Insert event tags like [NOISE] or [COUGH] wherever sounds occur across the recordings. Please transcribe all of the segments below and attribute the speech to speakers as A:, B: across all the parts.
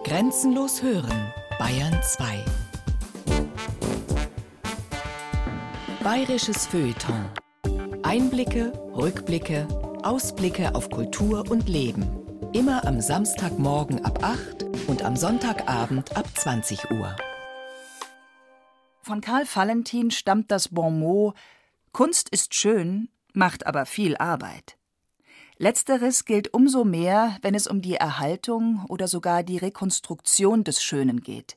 A: Grenzenlos hören, Bayern 2. Bayerisches Feuilleton. Einblicke, Rückblicke, Ausblicke auf Kultur und Leben. Immer am Samstagmorgen ab 8 und am Sonntagabend ab 20 Uhr.
B: Von Karl Valentin stammt das Bon mot: Kunst ist schön, macht aber viel Arbeit. Letzteres gilt umso mehr, wenn es um die Erhaltung oder sogar die Rekonstruktion des Schönen geht.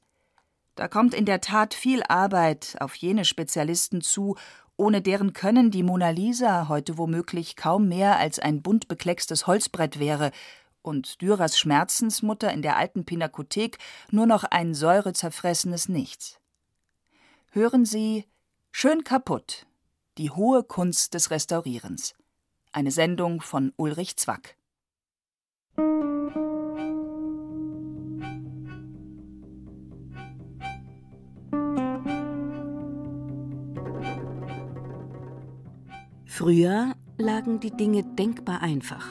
B: Da kommt in der Tat viel Arbeit auf jene Spezialisten zu, ohne deren Können die Mona Lisa heute womöglich kaum mehr als ein bunt bekleckstes Holzbrett wäre und Dürers Schmerzensmutter in der alten Pinakothek nur noch ein säurezerfressenes Nichts. Hören Sie Schön kaputt, die hohe Kunst des Restaurierens. Eine Sendung von Ulrich Zwack.
C: Früher lagen die Dinge denkbar einfach.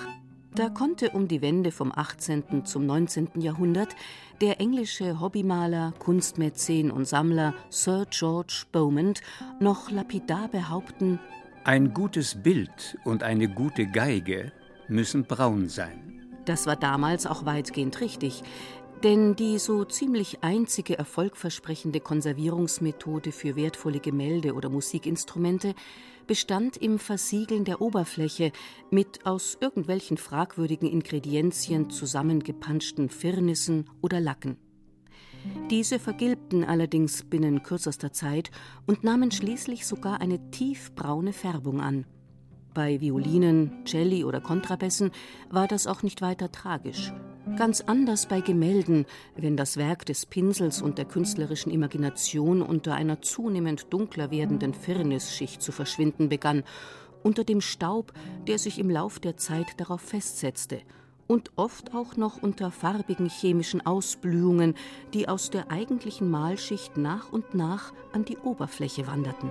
C: Da konnte um die Wende vom 18. zum 19. Jahrhundert der englische Hobbymaler, Kunstmäzen und Sammler Sir George Beaumont noch lapidar behaupten,
D: ein gutes Bild und eine gute Geige müssen braun sein.
C: Das war damals auch weitgehend richtig, denn die so ziemlich einzige erfolgversprechende Konservierungsmethode für wertvolle Gemälde oder Musikinstrumente bestand im Versiegeln der Oberfläche mit aus irgendwelchen fragwürdigen Ingredienzien zusammengepanschten Firnissen oder Lacken. Diese vergilbten allerdings binnen kürzester Zeit und nahmen schließlich sogar eine tiefbraune Färbung an. Bei Violinen, Celli oder Kontrabässen war das auch nicht weiter tragisch. Ganz anders bei Gemälden, wenn das Werk des Pinsels und der künstlerischen Imagination unter einer zunehmend dunkler werdenden Firnisschicht zu verschwinden begann, unter dem Staub, der sich im Lauf der Zeit darauf festsetzte und oft auch noch unter farbigen chemischen Ausblühungen, die aus der eigentlichen Malschicht nach und nach an die Oberfläche wanderten.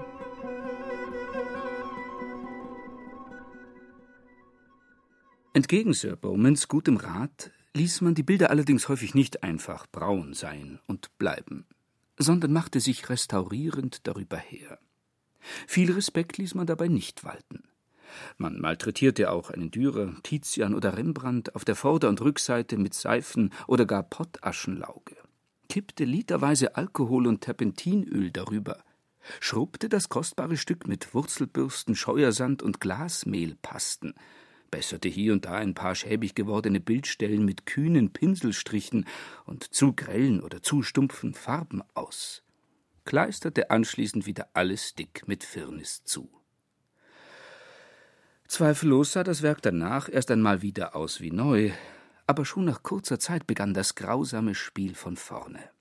D: Entgegen Sir Bowmans gutem Rat ließ man die Bilder allerdings häufig nicht einfach braun sein und bleiben, sondern machte sich restaurierend darüber her. Viel Respekt ließ man dabei nicht walten. Man malträtierte auch einen Dürer, Tizian oder Rembrandt auf der Vorder- und Rückseite mit Seifen oder gar Pottaschenlauge, kippte literweise Alkohol und Terpentinöl darüber, schrubbte das kostbare Stück mit Wurzelbürsten, Scheuersand und Glasmehlpasten, besserte hier und da ein paar schäbig gewordene Bildstellen mit kühnen Pinselstrichen und zu grellen oder zu stumpfen Farben aus, kleisterte anschließend wieder alles dick mit Firnis zu. Zweifellos sah das Werk danach erst einmal wieder aus wie neu, aber schon nach kurzer Zeit begann das grausame Spiel von vorne.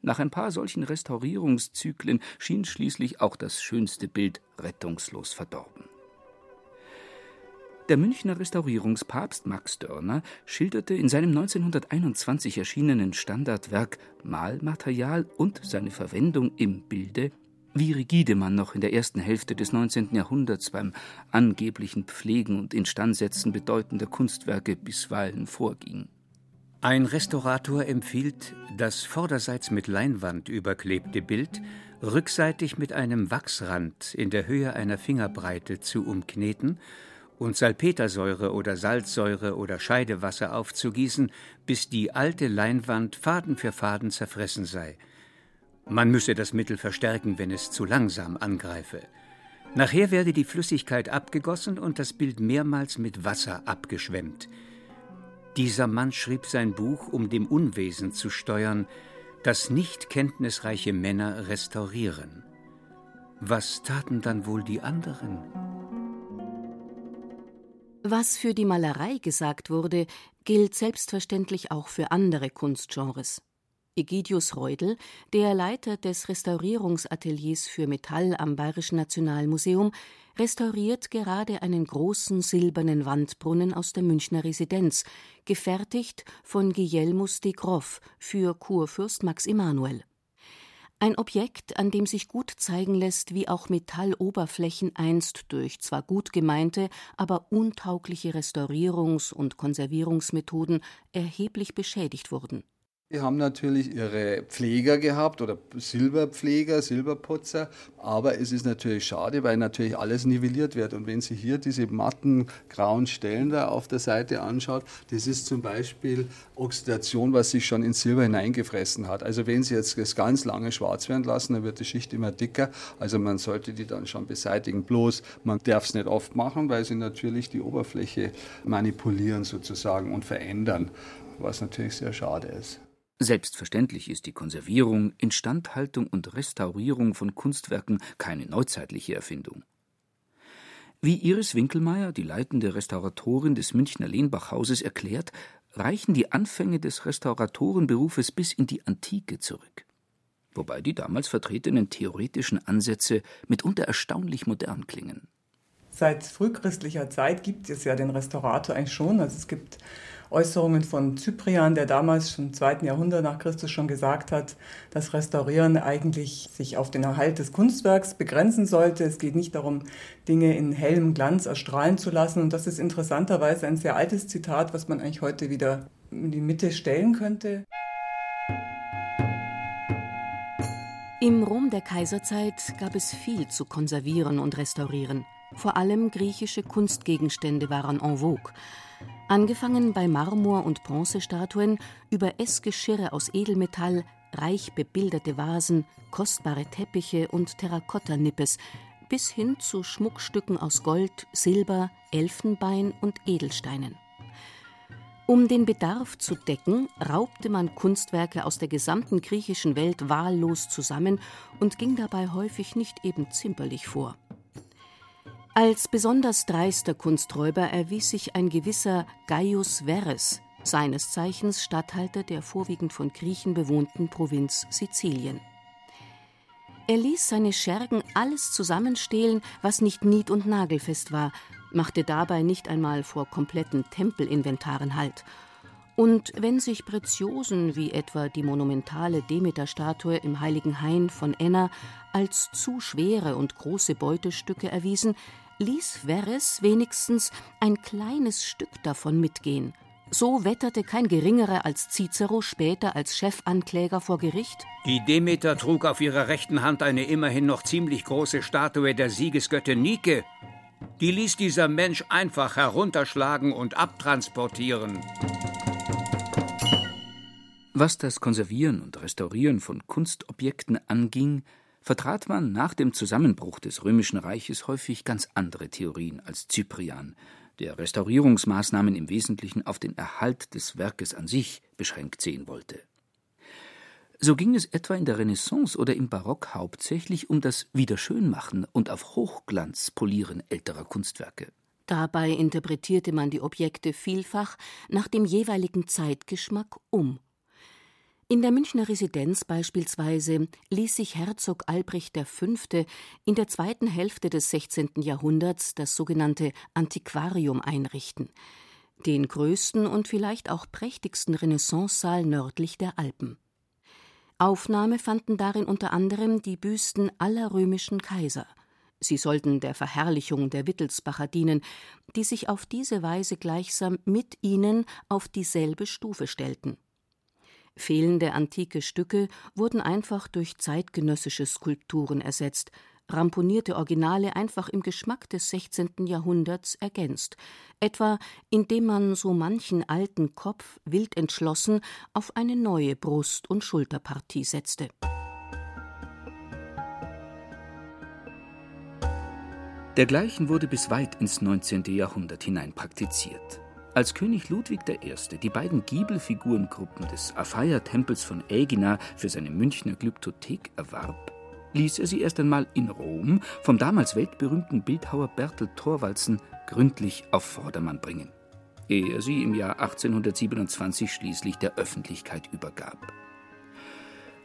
D: Nach ein paar solchen Restaurierungszyklen schien schließlich auch das schönste Bild rettungslos verdorben. Der Münchner Restaurierungspapst Max Dörner schilderte in seinem 1921 erschienenen Standardwerk Malmaterial und seine Verwendung im Bilde wie rigide man noch in der ersten Hälfte des 19. Jahrhunderts beim angeblichen Pflegen und Instandsetzen bedeutender Kunstwerke bisweilen vorging.
E: Ein Restaurator empfiehlt, das vorderseits mit Leinwand überklebte Bild rückseitig mit einem Wachsrand in der Höhe einer Fingerbreite zu umkneten und Salpetersäure oder Salzsäure oder Scheidewasser aufzugießen, bis die alte Leinwand Faden für Faden zerfressen sei – man müsse das Mittel verstärken, wenn es zu langsam angreife. Nachher werde die Flüssigkeit abgegossen und das Bild mehrmals mit Wasser abgeschwemmt. Dieser Mann schrieb sein Buch, um dem Unwesen zu steuern, das nicht kenntnisreiche Männer restaurieren. Was taten dann wohl die anderen?
C: Was für die Malerei gesagt wurde, gilt selbstverständlich auch für andere Kunstgenres. Egidius Reudel, der Leiter des Restaurierungsateliers für Metall am Bayerischen Nationalmuseum, restauriert gerade einen großen silbernen Wandbrunnen aus der Münchner Residenz, gefertigt von Guillermus de Groff für Kurfürst Max Emanuel. Ein Objekt, an dem sich gut zeigen lässt, wie auch Metalloberflächen einst durch zwar gut gemeinte, aber untaugliche Restaurierungs- und Konservierungsmethoden erheblich beschädigt wurden
F: Die haben natürlich ihre Pfleger gehabt oder Silberpfleger, Silberputzer, aber es ist natürlich schade, weil natürlich alles nivelliert wird. Und wenn Sie hier diese matten grauen Stellen da auf der Seite anschaut, das ist zum Beispiel Oxidation, was sich schon ins Silber hineingefressen hat. Also wenn Sie jetzt das ganz lange schwarz werden lassen, dann wird die Schicht immer dicker. Also man sollte die dann schon beseitigen. Bloß man darf es nicht oft machen, weil sie natürlich die Oberfläche manipulieren sozusagen und verändern, was natürlich sehr schade ist.
D: Selbstverständlich ist die Konservierung, Instandhaltung und Restaurierung von Kunstwerken keine neuzeitliche Erfindung. Wie Iris Winkelmeier, die leitende Restauratorin des Münchner Lehnbachhauses, erklärt, reichen die Anfänge des Restauratorenberufes bis in die Antike zurück. Wobei die damals vertretenen theoretischen Ansätze mitunter erstaunlich modern klingen.
G: Seit frühchristlicher Zeit gibt es ja den Restaurator eigentlich schon. Also es gibt Äußerungen von Cyprian, der damals schon im zweiten Jahrhundert nach Christus schon gesagt hat, dass Restaurieren eigentlich sich auf den Erhalt des Kunstwerks begrenzen sollte. Es geht nicht darum, Dinge in hellem Glanz erstrahlen zu lassen. Und das ist interessanterweise ein sehr altes Zitat, was man eigentlich heute wieder in die Mitte stellen könnte.
C: Im Rom der Kaiserzeit gab es viel zu konservieren und restaurieren. Vor allem griechische Kunstgegenstände waren en vogue. Angefangen bei Marmor- und Bronzestatuen über Essgeschirre aus Edelmetall, reich bebilderte Vasen, kostbare Teppiche und Terrakotta-Nippes bis hin zu Schmuckstücken aus Gold, Silber, Elfenbein und Edelsteinen. Um den Bedarf zu decken, raubte man Kunstwerke aus der gesamten griechischen Welt wahllos zusammen und ging dabei häufig nicht eben zimperlich vor. Als besonders dreister Kunsträuber erwies sich ein gewisser Gaius Verres, seines Zeichens Statthalter der vorwiegend von Griechen bewohnten Provinz Sizilien. Er ließ seine Schergen alles zusammenstehlen, was nicht nied- und nagelfest war, machte dabei nicht einmal vor kompletten Tempelinventaren Halt. Und wenn sich Preziosen wie etwa die monumentale Demeter-Statue im Heiligen Hain von Enna als zu schwere und große Beutestücke erwiesen, ließ Verres wenigstens ein kleines Stück davon mitgehen. So wetterte kein geringerer als Cicero später als Chefankläger vor Gericht.
E: Die Demeter trug auf ihrer rechten Hand eine immerhin noch ziemlich große Statue der Siegesgöttin Nike. Die ließ dieser Mensch einfach herunterschlagen und abtransportieren.
D: Was das Konservieren und Restaurieren von Kunstobjekten anging, vertrat man nach dem Zusammenbruch des Römischen Reiches häufig ganz andere Theorien als Cyprian, der Restaurierungsmaßnahmen im Wesentlichen auf den Erhalt des Werkes an sich beschränkt sehen wollte. So ging es etwa in der Renaissance oder im Barock hauptsächlich um das Wiederschönmachen und auf Hochglanz polieren älterer Kunstwerke.
C: Dabei interpretierte man die Objekte vielfach nach dem jeweiligen Zeitgeschmack um in der Münchner Residenz beispielsweise ließ sich Herzog Albrecht V. in der zweiten Hälfte des 16. Jahrhunderts das sogenannte Antiquarium einrichten, den größten und vielleicht auch prächtigsten Renaissancesaal nördlich der Alpen. Aufnahme fanden darin unter anderem die Büsten aller römischen Kaiser. Sie sollten der Verherrlichung der Wittelsbacher dienen, die sich auf diese Weise gleichsam mit ihnen auf dieselbe Stufe stellten. Fehlende antike Stücke wurden einfach durch zeitgenössische Skulpturen ersetzt, ramponierte Originale einfach im Geschmack des 16. Jahrhunderts ergänzt, etwa indem man so manchen alten Kopf wild entschlossen auf eine neue Brust- und Schulterpartie setzte.
D: Dergleichen wurde bis weit ins 19. Jahrhundert hinein praktiziert. Als König Ludwig I. die beiden Giebelfigurengruppen des Aphaya-Tempels von Ägina für seine Münchner Glyptothek erwarb, ließ er sie erst einmal in Rom vom damals weltberühmten Bildhauer Bertel Thorwaldsen gründlich auf Vordermann bringen, ehe er sie im Jahr 1827 schließlich der Öffentlichkeit übergab.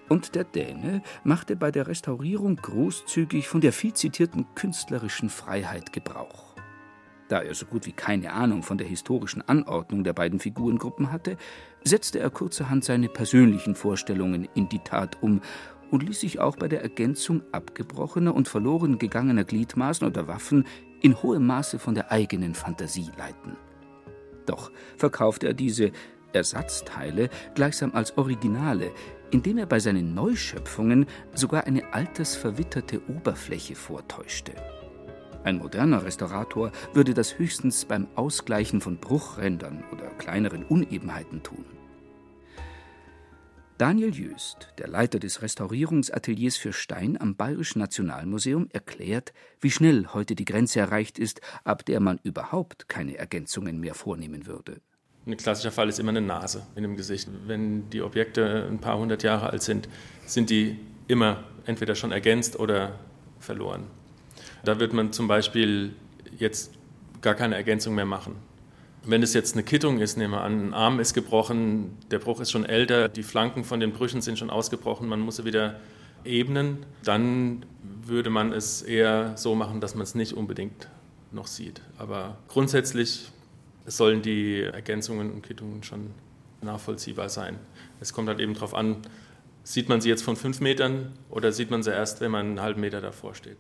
D: Und der Däne machte bei der Restaurierung großzügig von der viel zitierten künstlerischen Freiheit Gebrauch. Da er so gut wie keine Ahnung von der historischen Anordnung der beiden Figurengruppen hatte, setzte er kurzerhand seine persönlichen Vorstellungen in die Tat um und ließ sich auch bei der Ergänzung abgebrochener und verloren gegangener Gliedmaßen oder Waffen in hohem Maße von der eigenen Fantasie leiten. Doch verkaufte er diese, Ersatzteile gleichsam als Originale, indem er bei seinen Neuschöpfungen sogar eine altersverwitterte Oberfläche vortäuschte. Ein moderner Restaurator würde das höchstens beim Ausgleichen von Bruchrändern oder kleineren Unebenheiten tun. Daniel Jöst, der Leiter des Restaurierungsateliers für Stein am Bayerischen Nationalmuseum, erklärt, wie schnell heute die Grenze erreicht ist, ab der man überhaupt keine Ergänzungen mehr vornehmen würde.
H: Ein klassischer Fall ist immer eine Nase in dem Gesicht. Wenn die Objekte ein paar hundert Jahre alt sind, sind die immer entweder schon ergänzt oder verloren. Da wird man zum Beispiel jetzt gar keine Ergänzung mehr machen. Wenn es jetzt eine Kittung ist, nehmen wir an, ein Arm ist gebrochen, der Bruch ist schon älter, die Flanken von den Brüchen sind schon ausgebrochen, man muss sie wieder ebnen, dann würde man es eher so machen, dass man es nicht unbedingt noch sieht. Aber grundsätzlich sollen die Ergänzungen und Kittungen schon nachvollziehbar sein. Es kommt halt eben darauf an, sieht man sie jetzt von fünf Metern oder sieht man sie erst, wenn man einen halben Meter davor steht.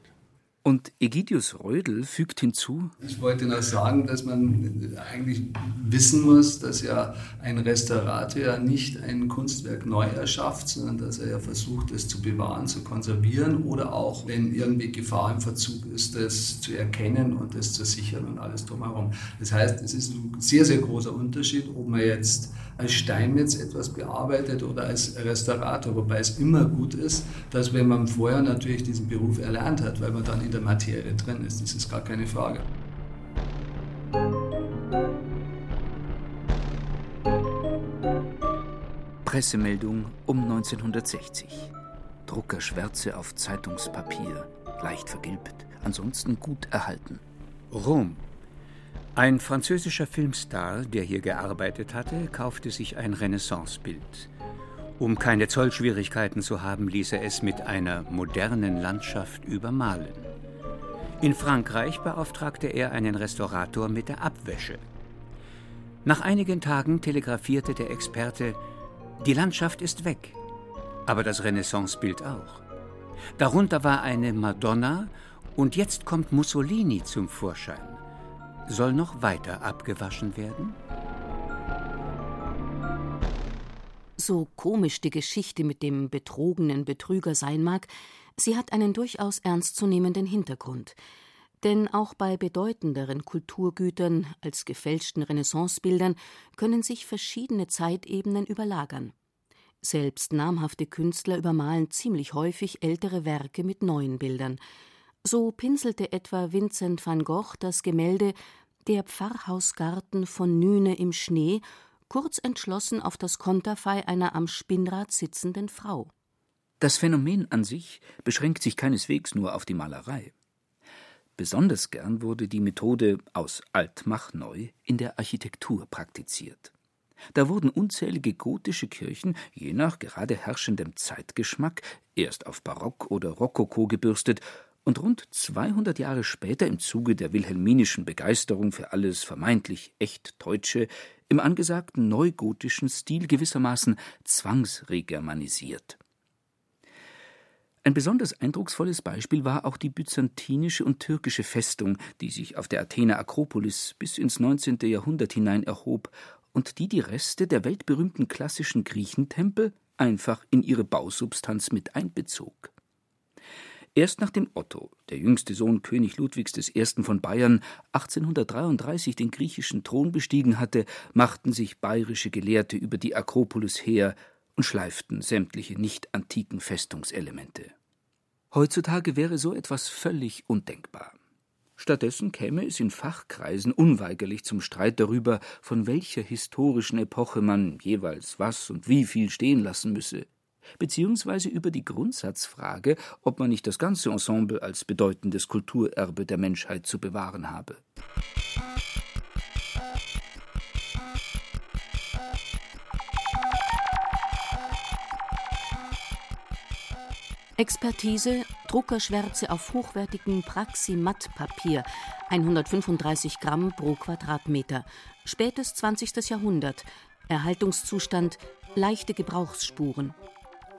D: Und Egidius Reudel fügt hinzu:
F: Ich wollte noch sagen, dass man eigentlich wissen muss, dass ja ein Restaurator ja nicht ein Kunstwerk neu erschafft, sondern dass er ja versucht, es zu bewahren, zu konservieren oder auch, wenn irgendwie Gefahr im Verzug ist, das zu erkennen und das zu sichern und alles drumherum. Das heißt, es ist ein sehr, sehr großer Unterschied, ob man jetzt als Steinmetz etwas bearbeitet oder als Restaurator, wobei es immer gut ist, dass wenn man vorher natürlich diesen Beruf erlernt hat, weil man dann in der Materie drin ist, das ist gar keine Frage.
D: Pressemeldung um 1960. Druckerschwärze auf Zeitungspapier, leicht vergilbt, ansonsten gut erhalten.
E: Rom, ein französischer Filmstar, der hier gearbeitet hatte, kaufte sich ein Renaissancebild. Um keine Zollschwierigkeiten zu haben, ließ er es mit einer modernen Landschaft übermalen. In Frankreich beauftragte er einen Restaurator mit der Abwäsche. Nach einigen Tagen telegrafierte der Experte, die Landschaft ist weg, aber das Renaissancebild auch. Darunter war eine Madonna und jetzt kommt Mussolini zum Vorschein soll noch weiter abgewaschen werden?
C: So komisch die Geschichte mit dem betrogenen Betrüger sein mag, sie hat einen durchaus ernstzunehmenden Hintergrund. Denn auch bei bedeutenderen Kulturgütern als gefälschten Renaissancebildern können sich verschiedene Zeitebenen überlagern. Selbst namhafte Künstler übermalen ziemlich häufig ältere Werke mit neuen Bildern. So pinselte etwa Vincent van Gogh das Gemälde Der Pfarrhausgarten von Nüne im Schnee kurz entschlossen auf das Konterfei einer am Spinnrad sitzenden Frau.
D: Das Phänomen an sich beschränkt sich keineswegs nur auf die Malerei. Besonders gern wurde die Methode aus alt mach neu in der Architektur praktiziert. Da wurden unzählige gotische Kirchen, je nach gerade herrschendem Zeitgeschmack, erst auf Barock oder Rokoko gebürstet und rund 200 Jahre später im Zuge der wilhelminischen Begeisterung für alles vermeintlich echt Deutsche im angesagten neugotischen Stil gewissermaßen zwangsregermanisiert. Ein besonders eindrucksvolles Beispiel war auch die byzantinische und türkische Festung, die sich auf der Athener Akropolis bis ins 19. Jahrhundert hinein erhob und die die Reste der weltberühmten klassischen Griechentempel einfach in ihre Bausubstanz mit einbezog. Erst nachdem Otto, der jüngste Sohn König Ludwigs I. von Bayern, 1833 den griechischen Thron bestiegen hatte, machten sich bayerische Gelehrte über die Akropolis her und schleiften sämtliche nicht antiken Festungselemente. Heutzutage wäre so etwas völlig undenkbar. Stattdessen käme es in Fachkreisen unweigerlich zum Streit darüber, von welcher historischen Epoche man jeweils was und wie viel stehen lassen müsse beziehungsweise über die Grundsatzfrage, ob man nicht das ganze Ensemble als bedeutendes Kulturerbe der Menschheit zu bewahren habe.
C: Expertise Druckerschwärze auf hochwertigem Praximattpapier, 135 Gramm pro Quadratmeter, spätes 20. Jahrhundert, Erhaltungszustand leichte Gebrauchsspuren.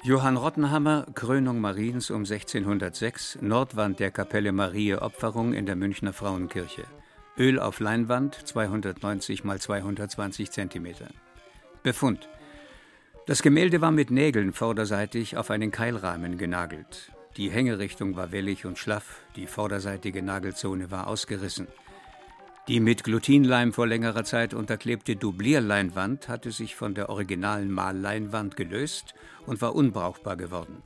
E: Johann Rottenhammer, Krönung Mariens um 1606, Nordwand der Kapelle Mariä Opferung in der Münchner Frauenkirche. Öl auf Leinwand 290 x 220 cm. Befund. Das Gemälde war mit Nägeln vorderseitig auf einen Keilrahmen genagelt. Die Hängerichtung war wellig und schlaff, die vorderseitige Nagelzone war ausgerissen. Die mit Glutinleim vor längerer Zeit unterklebte Dublierleinwand hatte sich von der originalen Malleinwand gelöst und war unbrauchbar geworden.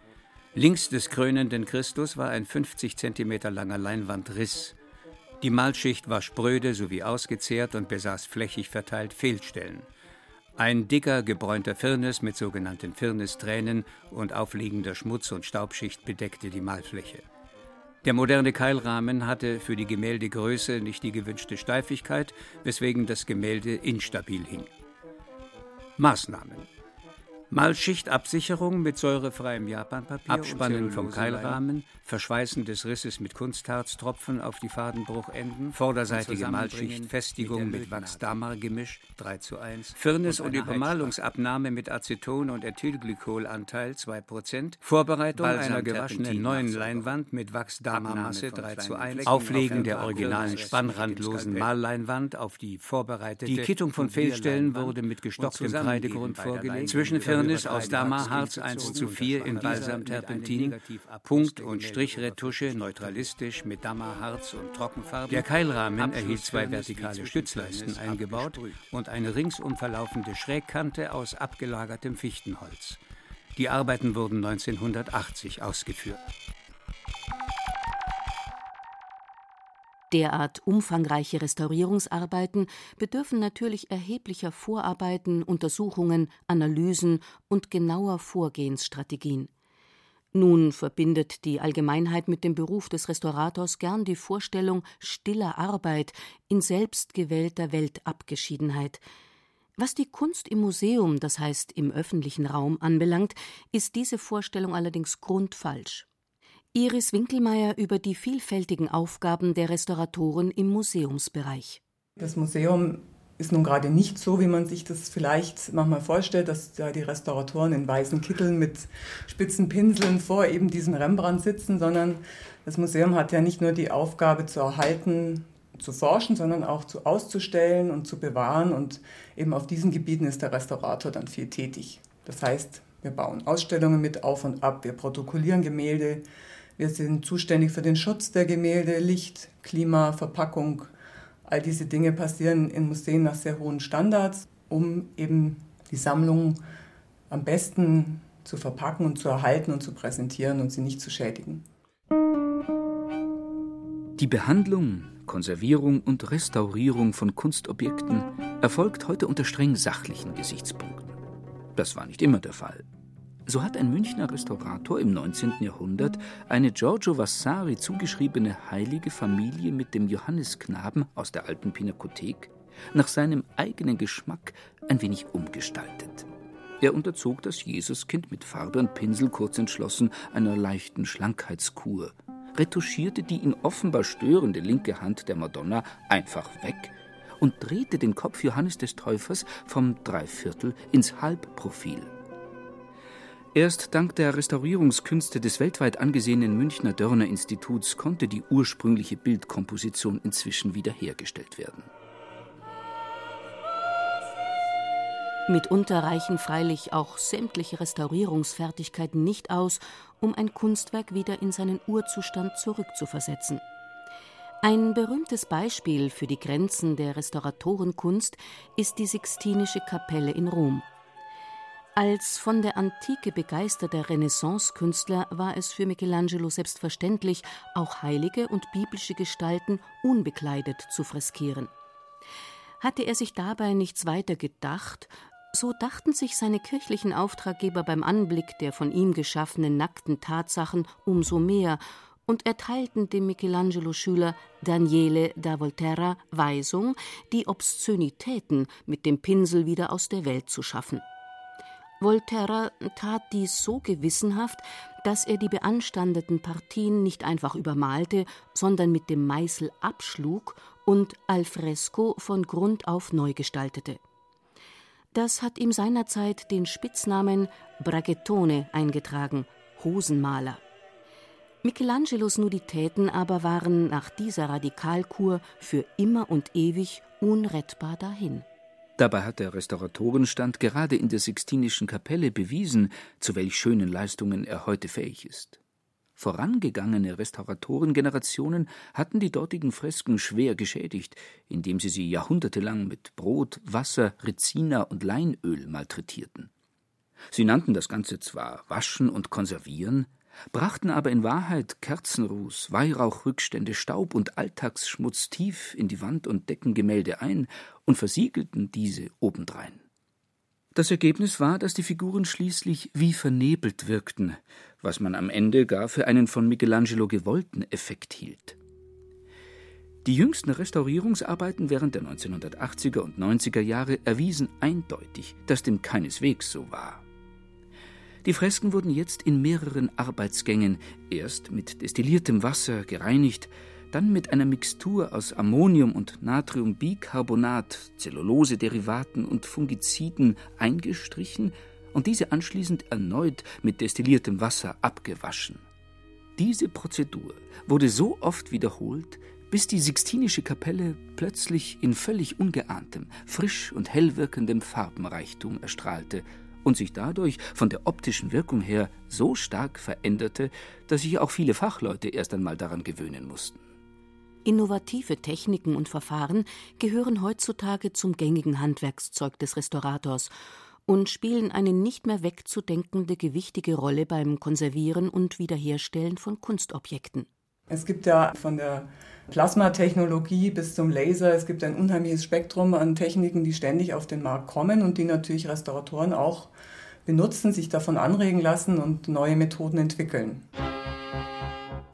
E: Links des krönenden Christus war ein 50 cm langer Leinwandriss. Die Malschicht war spröde sowie ausgezehrt und besaß flächig verteilt Fehlstellen. Ein dicker, gebräunter Firnis mit sogenannten Firnistränen und aufliegender Schmutz- und Staubschicht bedeckte die Malfläche. Der moderne Keilrahmen hatte für die Gemäldegröße nicht die gewünschte Steifigkeit, weswegen das Gemälde instabil hing. Maßnahmen Malschichtabsicherung mit säurefreiem Japanpapier, Abspannen vom Keilrahmen, Verschweißen des Risses mit Kunstharztropfen auf die Fadenbruchenden, vorderseitige Malschichtfestigung mit Wachs-Damar-Gemisch 3 zu 1, Firnis- und Übermalungsabnahme mit Aceton und Ethylglykolanteil 2 Prozent, Vorbereitung einer gewaschenen neuen Leinwand mit Wachs-Damar-Masse 3 zu 1, Auflegen der originalen spannrandlosen Malleinwand auf die vorbereitete, die Kittung von Fehlstellen wurde mit gestocktem Kreidegrund vorgelegt, zwischen Firnis aus Damarharz 1 zu 4 in Balsamterpentin, Punkt- und Strichretusche neutralistisch mit Damarharz und Trockenfarbe. Der Keilrahmen erhielt zwei vertikale Stützleisten eingebaut und eine ringsum verlaufende Schrägkante aus abgelagertem Fichtenholz. Die Arbeiten wurden 1980 ausgeführt.
C: Derart umfangreiche Restaurierungsarbeiten bedürfen natürlich erheblicher Vorarbeiten, Untersuchungen, Analysen und genauer Vorgehensstrategien. Nun verbindet die Allgemeinheit mit dem Beruf des Restaurators gern die Vorstellung stiller Arbeit in selbstgewählter Weltabgeschiedenheit. Was die Kunst im Museum, das heißt im öffentlichen Raum, anbelangt, ist diese Vorstellung allerdings grundfalsch. Iris Winkelmeier über die vielfältigen Aufgaben der Restauratoren im Museumsbereich.
G: Das Museum ist nun gerade nicht so, wie man sich das vielleicht manchmal vorstellt, dass da die Restauratoren in weißen Kitteln mit spitzen Pinseln vor eben diesem Rembrandt sitzen, sondern das Museum hat ja nicht nur die Aufgabe zu erhalten, zu forschen, sondern auch zu auszustellen und zu bewahren. Und eben auf diesen Gebieten ist der Restaurator dann viel tätig. Das heißt, wir bauen Ausstellungen mit auf und ab, wir protokollieren Gemälde, wir sind zuständig für den Schutz der Gemälde, Licht, Klima, Verpackung. All diese Dinge passieren in Museen nach sehr hohen Standards, um eben die Sammlung am besten zu verpacken und zu erhalten und zu präsentieren und sie nicht zu schädigen.
D: Die Behandlung, Konservierung und Restaurierung von Kunstobjekten erfolgt heute unter streng sachlichen Gesichtspunkten. Das war nicht immer der Fall. So hat ein Münchner Restaurator im 19. Jahrhundert eine Giorgio Vasari zugeschriebene heilige Familie mit dem Johannesknaben aus der alten Pinakothek nach seinem eigenen Geschmack ein wenig umgestaltet. Er unterzog das Jesuskind mit Farbe und Pinsel kurz entschlossen einer leichten Schlankheitskur, retuschierte die ihn offenbar störende linke Hand der Madonna einfach weg und drehte den Kopf Johannes des Täufers vom Dreiviertel ins Halbprofil. Erst dank der Restaurierungskünste des weltweit angesehenen Münchner Dörner Instituts konnte die ursprüngliche Bildkomposition inzwischen wiederhergestellt werden.
C: Mitunter reichen freilich auch sämtliche Restaurierungsfertigkeiten nicht aus, um ein Kunstwerk wieder in seinen Urzustand zurückzuversetzen. Ein berühmtes Beispiel für die Grenzen der Restauratorenkunst ist die Sixtinische Kapelle in Rom. Als von der Antike begeisterter Renaissance-Künstler war es für Michelangelo selbstverständlich, auch heilige und biblische Gestalten unbekleidet zu freskieren. Hatte er sich dabei nichts weiter gedacht, so dachten sich seine kirchlichen Auftraggeber beim Anblick der von ihm geschaffenen nackten Tatsachen umso mehr und erteilten dem Michelangelo-Schüler Daniele da Volterra Weisung, die Obszönitäten mit dem Pinsel wieder aus der Welt zu schaffen. Volterra tat dies so gewissenhaft, dass er die beanstandeten Partien nicht einfach übermalte, sondern mit dem Meißel abschlug und al fresco von Grund auf neu gestaltete. Das hat ihm seinerzeit den Spitznamen Bragettone eingetragen, Hosenmaler. Michelangelos Nuditäten aber waren nach dieser Radikalkur für immer und ewig unrettbar dahin.
D: Dabei hat der Restauratorenstand gerade in der Sixtinischen Kapelle bewiesen, zu welch schönen Leistungen er heute fähig ist. Vorangegangene Restauratorengenerationen hatten die dortigen Fresken schwer geschädigt, indem sie sie jahrhundertelang mit Brot, Wasser, Rezina und Leinöl malträtierten. Sie nannten das Ganze zwar Waschen und Konservieren, brachten aber in Wahrheit Kerzenruß, Weihrauchrückstände, Staub und Alltagsschmutz tief in die Wand- und Deckengemälde ein und versiegelten diese obendrein. Das Ergebnis war, dass die Figuren schließlich wie vernebelt wirkten, was man am Ende gar für einen von Michelangelo gewollten Effekt hielt. Die jüngsten Restaurierungsarbeiten während der 1980er und 90er Jahre erwiesen eindeutig, dass dem keineswegs so war. Die Fresken wurden jetzt in mehreren Arbeitsgängen, erst mit destilliertem Wasser gereinigt, dann mit einer Mixtur aus Ammonium und Natriumbicarbonat, Zellulosederivaten und Fungiziden eingestrichen und diese anschließend erneut mit destilliertem Wasser abgewaschen. Diese Prozedur wurde so oft wiederholt, bis die Sixtinische Kapelle plötzlich in völlig ungeahntem, frisch und hell wirkendem Farbenreichtum erstrahlte und sich dadurch von der optischen Wirkung her so stark veränderte, dass sich auch viele Fachleute erst einmal daran gewöhnen mussten.
C: Innovative Techniken und Verfahren gehören heutzutage zum gängigen Handwerkszeug des Restaurators und spielen eine nicht mehr wegzudenkende gewichtige Rolle beim Konservieren und Wiederherstellen von Kunstobjekten.
G: Es gibt ja von der Plasmatechnologie bis zum Laser, es gibt ein unheimliches Spektrum an Techniken, die ständig auf den Markt kommen und die natürlich Restauratoren auch benutzen, sich davon anregen lassen und neue Methoden entwickeln.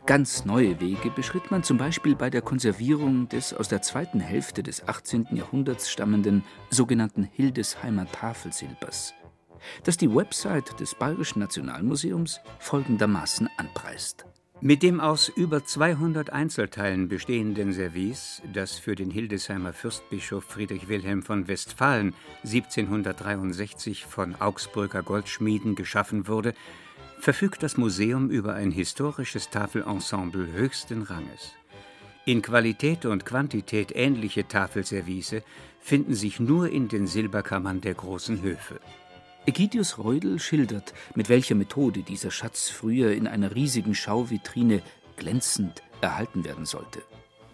D: Ganz neue Wege beschritt man zum Beispiel bei der Konservierung des aus der zweiten Hälfte des 18. Jahrhunderts stammenden sogenannten Hildesheimer Tafelsilbers, das die Website des Bayerischen Nationalmuseums folgendermaßen anpreist.
E: Mit dem aus über 200 Einzelteilen bestehenden Service, das für den Hildesheimer Fürstbischof Friedrich Wilhelm von Westfalen 1763 von Augsburger Goldschmieden geschaffen wurde, verfügt das Museum über ein historisches Tafelensemble höchsten Ranges. In Qualität und Quantität ähnliche Tafelservice finden sich nur in den Silberkammern der großen Höfe.
D: Egidius Reudel schildert, mit welcher Methode dieser Schatz früher in einer riesigen Schauvitrine glänzend erhalten werden sollte.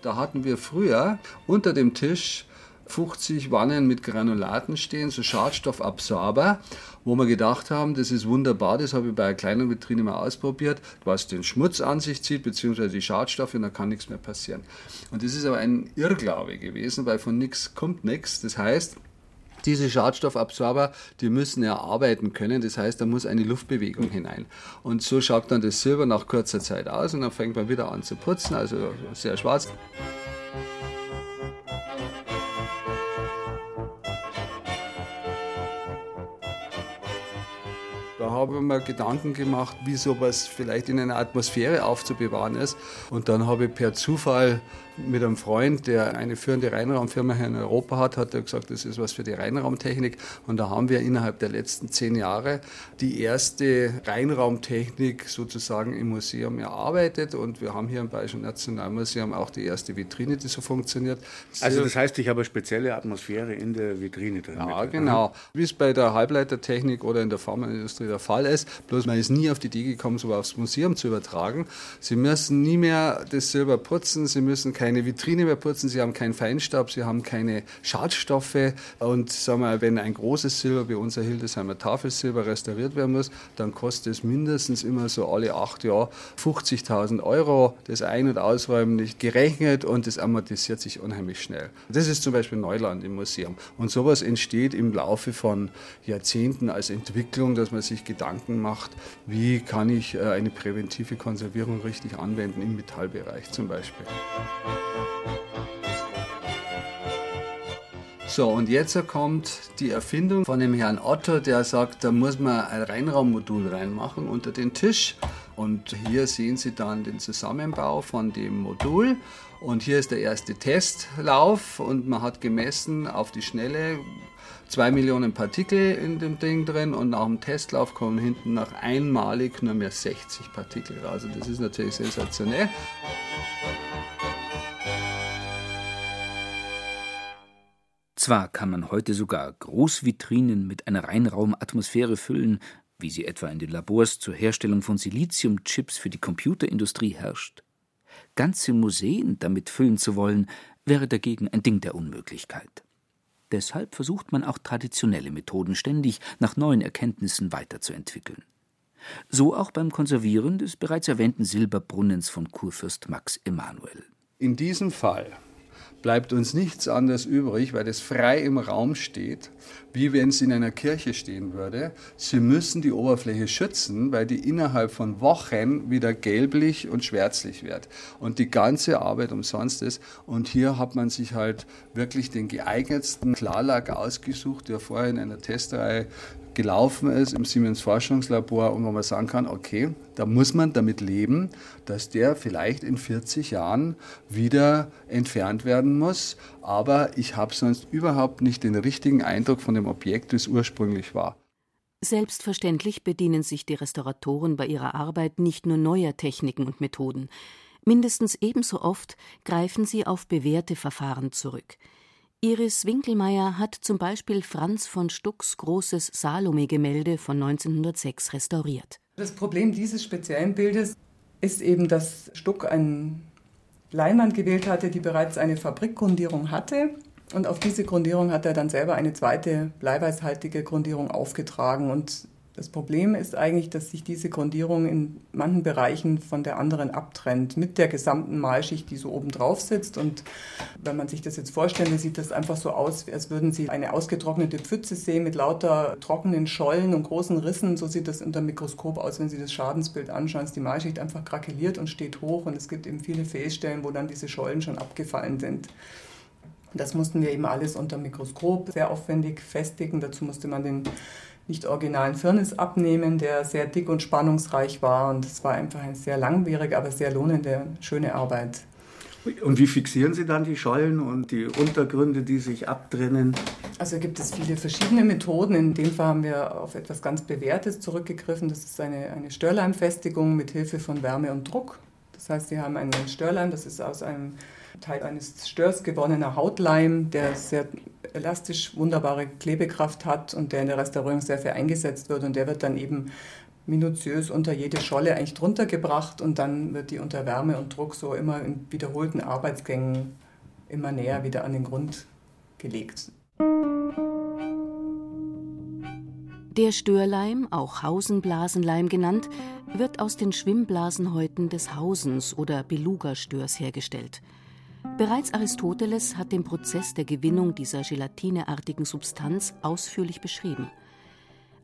F: Da hatten wir früher unter dem Tisch 50 Wannen mit Granulaten stehen, so Schadstoffabsorber, wo wir gedacht haben, das ist wunderbar, das habe ich bei einer kleinen Vitrine mal ausprobiert, was den Schmutz an sich zieht, beziehungsweise die Schadstoffe, und da kann nichts mehr passieren. Und das ist aber ein Irrglaube gewesen, weil von nichts kommt nichts. Das heißt, diese Schadstoffabsorber, die müssen ja arbeiten können. Das heißt, da muss eine Luftbewegung hinein. Und so schaut dann das Silber nach kurzer Zeit aus und dann fängt man wieder an zu putzen, also sehr schwarz. Habe ich mir Gedanken gemacht, wie sowas vielleicht in einer Atmosphäre aufzubewahren ist. Und dann habe ich per Zufall mit einem Freund, der eine führende Reinraumfirma hier in Europa hat, hat er gesagt, das ist was für die Reinraumtechnik. Und da haben wir innerhalb der letzten zehn Jahre die erste Reinraumtechnik sozusagen im Museum erarbeitet. Und wir haben hier im Bayerischen Nationalmuseum auch die erste Vitrine, die so funktioniert.
I: Also das heißt, ich habe eine spezielle Atmosphäre in der Vitrine drin.
F: Ja, genau. Wie es bei der Halbleitertechnik oder in der Pharmaindustrie der Fall ist. Bloß man ist nie auf die Idee gekommen, so aufs Museum zu übertragen. Sie müssen nie mehr das Silber putzen, Sie müssen keine keine Vitrine mehr putzen, sie haben keinen Feinstaub, sie haben keine Schadstoffe. Und sagen wir, wenn ein großes Silber wie unser Hildesheimer Tafelsilber restauriert werden muss, dann kostet es mindestens immer so alle acht Jahre 50.000 Euro. Das Ein- und Ausräumen nicht gerechnet und das amortisiert sich unheimlich schnell. Das ist zum Beispiel Neuland im Museum. Und sowas entsteht im Laufe von Jahrzehnten als Entwicklung, dass man sich Gedanken macht, wie kann ich äh, eine präventive Konservierung richtig anwenden im Metallbereich zum Beispiel. So, und jetzt kommt die Erfindung von dem Herrn Otto, der sagt, da muss man ein Reinraummodul reinmachen unter den Tisch. Und hier sehen Sie dann den Zusammenbau von dem Modul. Und hier ist der erste Testlauf und man hat gemessen auf die Schnelle zwei Millionen Partikel in dem Ding drin und nach dem Testlauf kommen hinten nach einmalig nur mehr 60 Partikel raus. Also das ist natürlich sensationell.
D: Zwar kann man heute sogar Großvitrinen mit einer Reinraumatmosphäre füllen, wie sie etwa in den Labors zur Herstellung von Siliziumchips für die Computerindustrie herrscht. Ganze Museen damit füllen zu wollen, wäre dagegen ein Ding der Unmöglichkeit. Deshalb versucht man auch traditionelle Methoden ständig nach neuen Erkenntnissen weiterzuentwickeln. So auch beim Konservieren des bereits erwähnten Silberbrunnens von Kurfürst Max Emanuel.
F: In diesem Fall bleibt uns nichts anderes übrig, weil es frei im Raum steht, wie wenn es in einer Kirche stehen würde. Sie müssen die Oberfläche schützen, weil die innerhalb von Wochen wieder gelblich und schwärzlich wird und die ganze Arbeit umsonst ist. Und hier hat man sich halt wirklich den geeignetsten Klarlack ausgesucht, der vorher in einer Testreihe gelaufen ist im Siemens Forschungslabor und wo man sagen kann, okay, da muss man damit leben, dass der vielleicht in 40 Jahren wieder entfernt werden muss. Aber ich habe sonst überhaupt nicht den richtigen Eindruck von dem Objekt, das ursprünglich war.
C: Selbstverständlich bedienen sich die Restauratoren bei ihrer Arbeit nicht nur neuer Techniken und Methoden. Mindestens ebenso oft greifen sie auf bewährte Verfahren zurück. Iris Winkelmeier hat zum Beispiel Franz von Stucks großes Salome-Gemälde von 1906 restauriert.
G: Das Problem dieses speziellen Bildes ist eben, dass Stuck eine Leinwand gewählt hatte, die bereits eine Fabrikgrundierung hatte. Und auf diese Grundierung hat er dann selber eine zweite bleiweißhaltige Grundierung aufgetragen. Und das Problem ist eigentlich, dass sich diese Grundierung in manchen Bereichen von der anderen abtrennt, mit der gesamten Malschicht, die so oben drauf sitzt. Und wenn man sich das jetzt vorstellt, dann sieht das einfach so aus, als würden Sie eine ausgetrocknete Pfütze sehen mit lauter trockenen Schollen und großen Rissen. So sieht das unter dem Mikroskop aus, wenn Sie das Schadensbild anschauen. Ist die Malschicht einfach krakeliert und steht hoch. Und es gibt eben viele Fäßstellen, wo dann diese Schollen schon abgefallen sind. Das mussten wir eben alles unter dem Mikroskop sehr aufwendig festigen. Dazu musste man den nicht originalen Firnis abnehmen, der sehr dick und spannungsreich war. Und es war einfach eine sehr langwierige, aber sehr lohnende, schöne Arbeit.
I: Und wie fixieren Sie dann die Schollen und die Untergründe, die sich abtrennen?
G: Also gibt es viele verschiedene Methoden. In dem Fall haben wir auf etwas ganz Bewährtes zurückgegriffen. Das ist eine, eine Störleimfestigung mit Hilfe von Wärme und Druck. Das heißt, Sie haben einen Störleim, das ist aus einem Teil eines Störs gewonnener Hautleim, der sehr elastisch wunderbare Klebekraft hat und der in der Restaurierung sehr viel eingesetzt wird und der wird dann eben minutiös unter jede Scholle eigentlich drunter gebracht und dann wird die unter Wärme und Druck so immer in wiederholten Arbeitsgängen immer näher wieder an den Grund gelegt.
C: Der Störleim, auch Hausenblasenleim genannt, wird aus den Schwimmblasenhäuten des Hausens oder Beluga-Störs hergestellt. Bereits Aristoteles hat den Prozess der Gewinnung dieser gelatineartigen Substanz ausführlich beschrieben.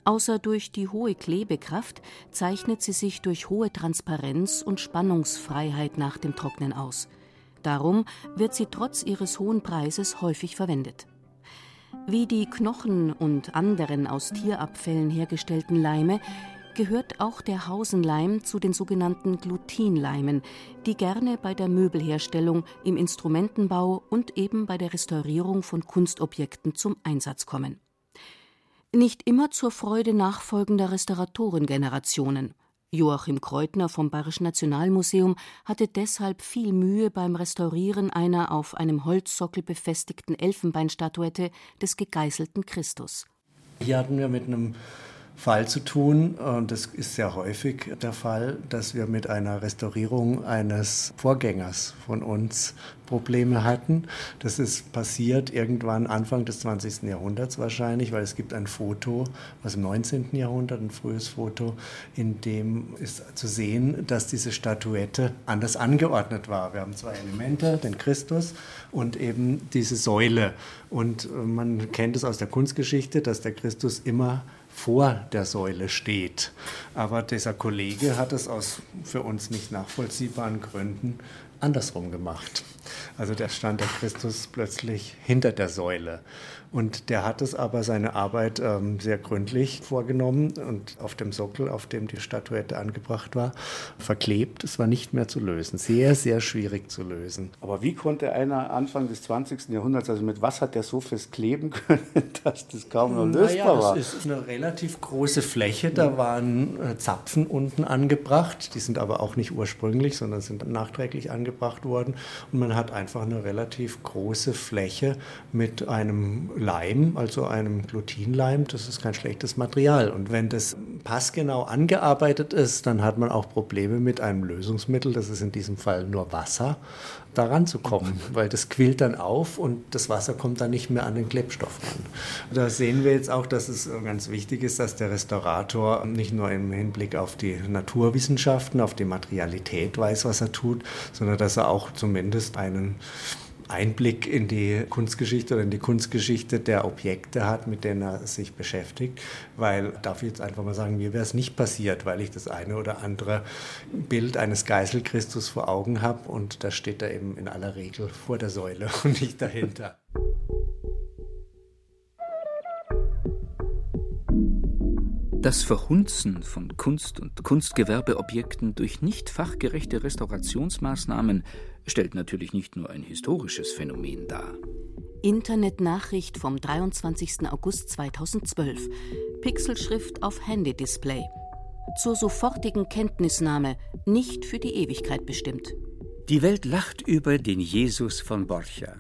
C: Außer durch die hohe Klebekraft zeichnet sie sich durch hohe Transparenz und Spannungsfreiheit nach dem Trocknen aus. Darum wird sie trotz ihres hohen Preises häufig verwendet. Wie die Knochen und anderen aus Tierabfällen hergestellten Leime gehört auch der Hausenleim zu den sogenannten Glutinleimen, die gerne bei der Möbelherstellung, im Instrumentenbau und eben bei der Restaurierung von Kunstobjekten zum Einsatz kommen. Nicht immer zur Freude nachfolgender Restauratorengenerationen. Joachim Kreutner vom Bayerischen Nationalmuseum hatte deshalb viel Mühe beim Restaurieren einer auf einem Holzsockel befestigten Elfenbeinstatuette des gegeißelten Christus.
J: Hier hatten wir mit einem Fall zu tun. Und das ist sehr häufig der Fall, dass wir mit einer Restaurierung eines Vorgängers von uns Probleme hatten. Das ist passiert irgendwann Anfang des 20. Jahrhunderts wahrscheinlich, weil es gibt ein Foto aus dem 19. Jahrhundert, ein frühes Foto, in dem ist zu sehen, dass diese Statuette anders angeordnet war. Wir haben zwei Elemente, den Christus und eben diese Säule. Und man kennt es aus der Kunstgeschichte, dass der Christus immer vor der Säule steht. Aber dieser Kollege hat es aus für uns nicht nachvollziehbaren Gründen andersrum gemacht. Also da stand der Christus plötzlich hinter der Säule. Und der hat es aber seine Arbeit ähm, sehr gründlich vorgenommen und auf dem Sockel, auf dem die Statuette angebracht war, verklebt. Es war nicht mehr zu lösen. Sehr, sehr schwierig zu lösen.
I: Aber wie konnte einer Anfang des 20. Jahrhunderts, also mit was hat der so fest kleben können, [LAUGHS] dass das kaum noch lösbar naja, war?
J: Das ist eine relativ große Fläche. Da waren äh, Zapfen unten angebracht. Die sind aber auch nicht ursprünglich, sondern sind nachträglich angebracht angebracht worden. Und man hat einfach eine relativ große Fläche mit einem Leim, also einem Glutinleim. Das ist kein schlechtes Material. Und wenn das passgenau angearbeitet ist, dann hat man auch Probleme mit einem Lösungsmittel. Das ist in diesem Fall nur Wasser daran zu kommen, [LAUGHS] weil das quillt dann auf und das Wasser kommt dann nicht mehr an den Klebstoff ran. Da sehen wir jetzt auch, dass es ganz wichtig ist, dass der Restaurator nicht nur im Hinblick auf die Naturwissenschaften, auf die Materialität weiß, was er tut, sondern dass er auch zumindest einen Einblick in die Kunstgeschichte oder in die Kunstgeschichte der Objekte hat, mit denen er sich beschäftigt. Weil, darf ich jetzt einfach mal sagen, mir wäre es nicht passiert, weil ich das eine oder andere Bild eines Geißelchristus vor Augen habe und da steht er eben in aller Regel vor der Säule [LAUGHS] und nicht dahinter.
D: Das Verhunzen von Kunst- und Kunstgewerbeobjekten durch nicht fachgerechte Restaurationsmaßnahmen stellt natürlich nicht nur ein historisches Phänomen dar.
C: Internetnachricht vom 23. August 2012. Pixelschrift auf Handy-Display. Zur sofortigen Kenntnisnahme, nicht für die Ewigkeit bestimmt.
E: Die Welt lacht über den Jesus von Borja.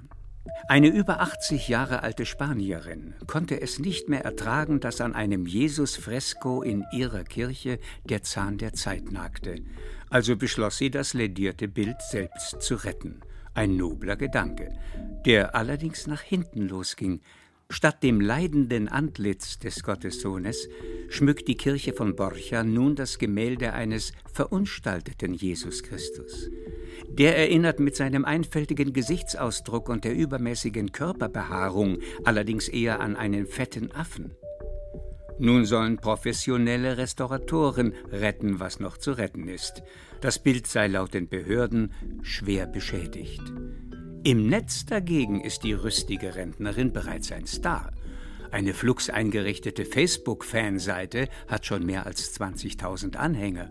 E: Eine über 80 Jahre alte Spanierin konnte es nicht mehr ertragen, dass an einem Jesus-Fresko in ihrer Kirche der Zahn der Zeit nagte. Also beschloss sie, das ledierte Bild selbst zu retten. Ein nobler Gedanke, der allerdings nach hinten losging. Statt dem leidenden Antlitz des Gottessohnes schmückt die Kirche von Borja nun das Gemälde eines verunstalteten Jesus Christus. Der erinnert mit seinem einfältigen Gesichtsausdruck und der übermäßigen Körperbehaarung allerdings eher an einen fetten Affen. Nun sollen professionelle Restauratoren retten, was noch zu retten ist. Das Bild sei laut den Behörden schwer beschädigt. Im Netz dagegen ist die rüstige Rentnerin bereits ein Star. Eine flugs eingerichtete Facebook-Fanseite hat schon mehr als 20.000 Anhänger.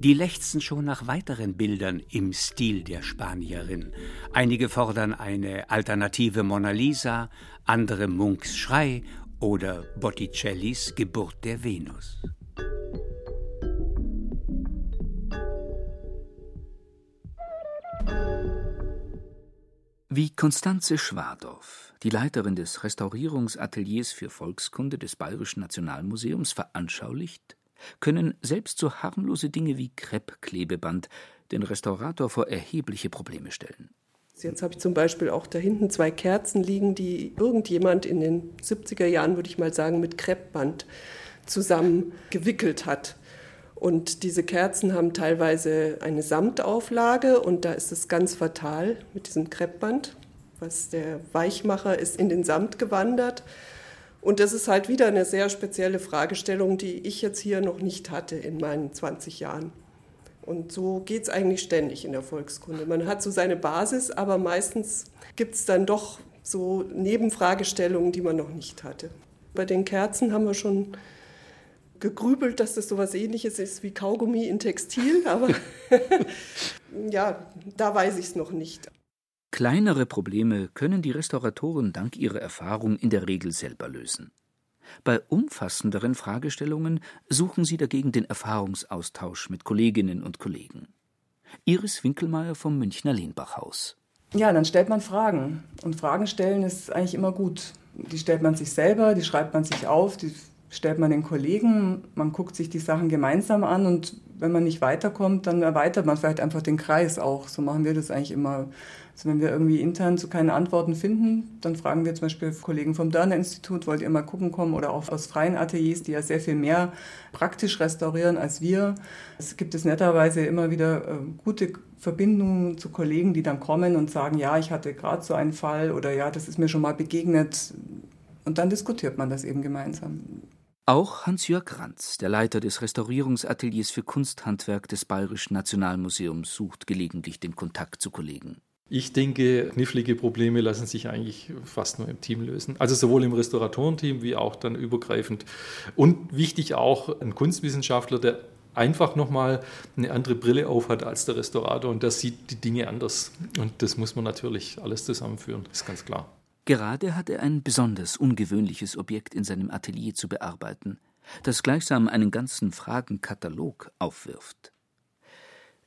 E: Die lechzen schon nach weiteren Bildern im Stil der Spanierin. Einige fordern eine alternative Mona Lisa, andere Munks Schrei oder Botticellis Geburt der Venus.
D: Wie Konstanze Schwadorf, die Leiterin des Restaurierungsateliers für Volkskunde des Bayerischen Nationalmuseums, veranschaulicht, können selbst so harmlose Dinge wie Kreppklebeband den Restaurator vor erhebliche Probleme stellen.
K: Jetzt habe ich zum Beispiel auch da hinten zwei Kerzen liegen, die irgendjemand in den 70er Jahren, würde ich mal sagen, mit Kreppband zusammen gewickelt hat. Und diese Kerzen haben teilweise eine Samtauflage und da ist es ganz fatal mit diesem Kreppband, was der Weichmacher ist in den Samt gewandert. Und das ist halt wieder eine sehr spezielle Fragestellung, die ich jetzt hier noch nicht hatte in meinen 20 Jahren. Und so geht es eigentlich ständig in der Volkskunde. Man hat so seine Basis, aber meistens gibt es dann doch so Nebenfragestellungen, die man noch nicht hatte. Bei den Kerzen haben wir schon gegrübelt, dass das so etwas ähnliches ist wie Kaugummi in Textil, aber [LAUGHS] ja, da weiß ich es noch nicht.
D: Kleinere Probleme können die Restauratoren dank ihrer Erfahrung in der Regel selber lösen. Bei umfassenderen Fragestellungen suchen sie dagegen den Erfahrungsaustausch mit Kolleginnen und Kollegen. Iris Winkelmeier vom Münchner Lehnbachhaus.
G: Ja, dann stellt man Fragen. Und Fragen stellen ist eigentlich immer gut. Die stellt man sich selber, die schreibt man sich auf, die stellt man den Kollegen, man guckt sich die Sachen gemeinsam an und wenn man nicht weiterkommt, dann erweitert man vielleicht einfach den Kreis auch. So machen wir das eigentlich immer. Also wenn wir irgendwie intern zu keinen Antworten finden, dann fragen wir zum Beispiel Kollegen vom Dörner Institut, wollt ihr mal gucken kommen oder auch aus freien Ateliers, die ja sehr viel mehr praktisch restaurieren als wir. Es gibt es netterweise immer wieder äh, gute Verbindungen zu Kollegen, die dann kommen und sagen, ja, ich hatte gerade so einen Fall oder ja, das ist mir schon mal begegnet. Und dann diskutiert man das eben gemeinsam.
D: Auch Hans-Jörg Ranz, der Leiter des Restaurierungsateliers für Kunsthandwerk des Bayerischen Nationalmuseums, sucht gelegentlich den Kontakt zu Kollegen.
H: Ich denke, knifflige Probleme lassen sich eigentlich fast nur im Team lösen. Also sowohl im Restauratorenteam wie auch dann übergreifend. Und wichtig auch ein Kunstwissenschaftler, der einfach nochmal eine andere Brille aufhat als der Restaurator und der sieht die Dinge anders. Und das muss man natürlich alles zusammenführen, ist ganz klar.
D: Gerade hat er ein besonders ungewöhnliches Objekt in seinem Atelier zu bearbeiten, das gleichsam einen ganzen Fragenkatalog aufwirft.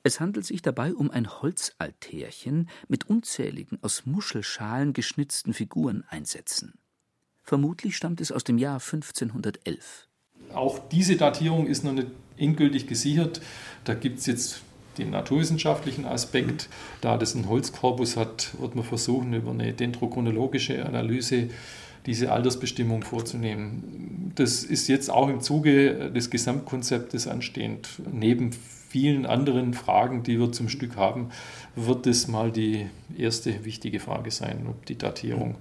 D: Es handelt sich dabei um ein Holzaltärchen mit unzähligen aus Muschelschalen geschnitzten Figureneinsätzen. Vermutlich stammt es aus dem Jahr 1511.
H: Auch diese Datierung ist noch nicht endgültig gesichert. Da gibt es jetzt den naturwissenschaftlichen Aspekt. Da das ein Holzkorpus hat, wird man versuchen, über eine dendrochronologische Analyse diese Altersbestimmung vorzunehmen. Das ist jetzt auch im Zuge des Gesamtkonzeptes anstehend. Neben vielen anderen Fragen, die wir zum Stück haben, wird es mal die erste wichtige Frage sein, ob die Datierung.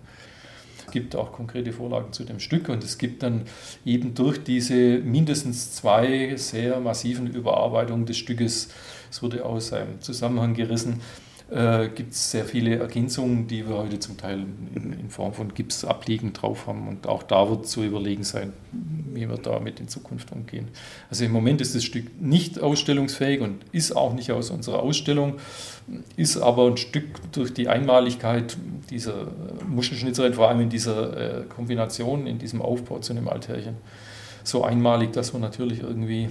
H: Es gibt auch konkrete Vorlagen zu dem Stück und es gibt dann eben durch diese mindestens zwei sehr massiven Überarbeitungen des Stückes, es wurde aus einem Zusammenhang gerissen, äh, gibt es sehr viele Ergänzungen, die wir heute zum Teil in, in Form von Gips abliegen drauf haben. Und auch da wird zu überlegen sein, wie wir damit in Zukunft umgehen. Also im Moment ist das Stück nicht ausstellungsfähig und ist auch nicht aus unserer Ausstellung, ist aber ein Stück durch die Einmaligkeit dieser Muschelschnitzerin, vor allem in dieser äh, Kombination, in diesem Aufbau zu einem Altärchen, so einmalig, dass wir natürlich irgendwie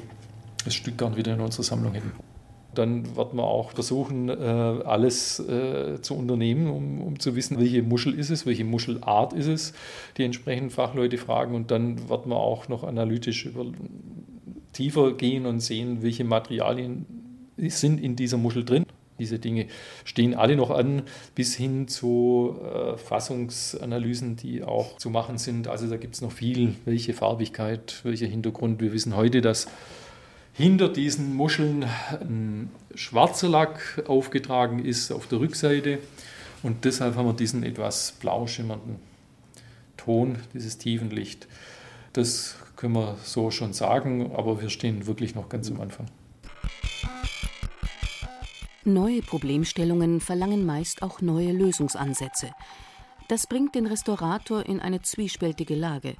H: das Stück gern wieder in unserer Sammlung hätten dann wird man auch versuchen, äh, alles äh, zu unternehmen, um, um zu wissen, welche Muschel ist es, welche Muschelart ist es, die entsprechenden Fachleute fragen und dann wird man auch noch analytisch über, tiefer gehen und sehen, welche Materialien sind in dieser Muschel drin. Diese Dinge stehen alle noch an, bis hin zu äh, Fassungsanalysen, die auch zu machen sind. Also da gibt es noch viel, welche Farbigkeit, welcher Hintergrund. Wir wissen heute, dass hinter diesen Muscheln ein schwarzer Lack aufgetragen ist auf der Rückseite. Und deshalb haben wir diesen etwas blau schimmernden Ton, dieses Tiefenlicht. Das können wir so schon sagen, aber wir stehen wirklich noch ganz am Anfang.
C: Neue Problemstellungen verlangen meist auch neue Lösungsansätze. Das bringt den Restaurator in eine zwiespältige Lage.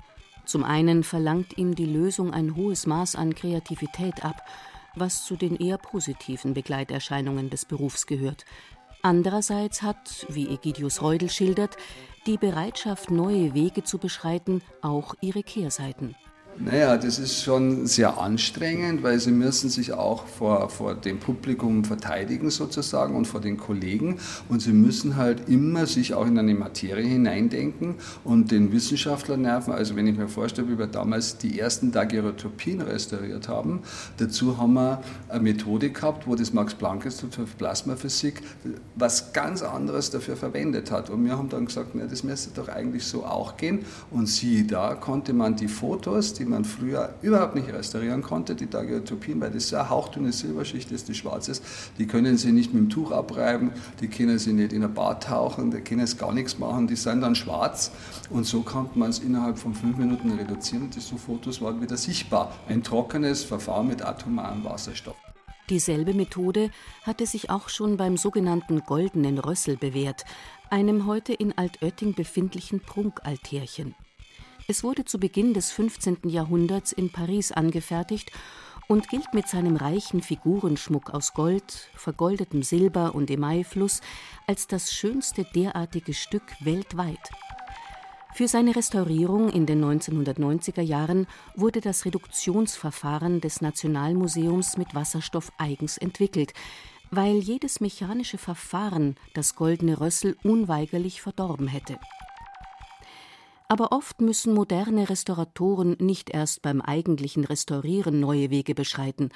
C: Zum einen verlangt ihm die Lösung ein hohes Maß an Kreativität ab, was zu den eher positiven Begleiterscheinungen des Berufs gehört. Andererseits hat, wie Egidius Reudel schildert, die Bereitschaft, neue Wege zu beschreiten, auch ihre Kehrseiten.
F: Naja, das ist schon sehr anstrengend, weil sie müssen sich auch vor, vor dem Publikum verteidigen sozusagen und vor den Kollegen und sie müssen halt immer sich auch in eine Materie hineindenken und den Wissenschaftler nerven. Also wenn ich mir vorstelle, wie wir damals die ersten Daguerreotypien restauriert haben, dazu haben wir eine Methode gehabt, wo das Max-Planck-Institut für Plasmaphysik was ganz anderes dafür verwendet hat. Und wir haben dann gesagt, na, das müsste doch eigentlich so auch gehen. Und siehe da, konnte man die Fotos, die man früher überhaupt nicht restaurieren konnte, die Daguerreotypien, weil das eine hauchdünne Silberschicht ist, die schwarz ist, die können sie nicht mit dem Tuch abreiben, die können sie nicht in ein Bad tauchen, die können es gar nichts machen, die sind dann schwarz und so konnte man es innerhalb von fünf Minuten reduzieren und die so Fotos waren wieder sichtbar. Ein trockenes Verfahren mit atomarem Wasserstoff.
C: Dieselbe Methode hatte sich auch schon beim sogenannten Goldenen Rössel bewährt, einem heute in Altötting befindlichen Prunkaltärchen. Es wurde zu Beginn des 15. Jahrhunderts in Paris angefertigt und gilt mit seinem reichen Figurenschmuck aus Gold, vergoldetem Silber und Emailfluss als das schönste derartige Stück weltweit. Für seine Restaurierung in den 1990er Jahren wurde das Reduktionsverfahren des Nationalmuseums mit Wasserstoff eigens entwickelt, weil jedes mechanische Verfahren das goldene Rössel unweigerlich verdorben hätte. Aber oft müssen moderne Restauratoren nicht erst beim eigentlichen Restaurieren neue Wege beschreiten.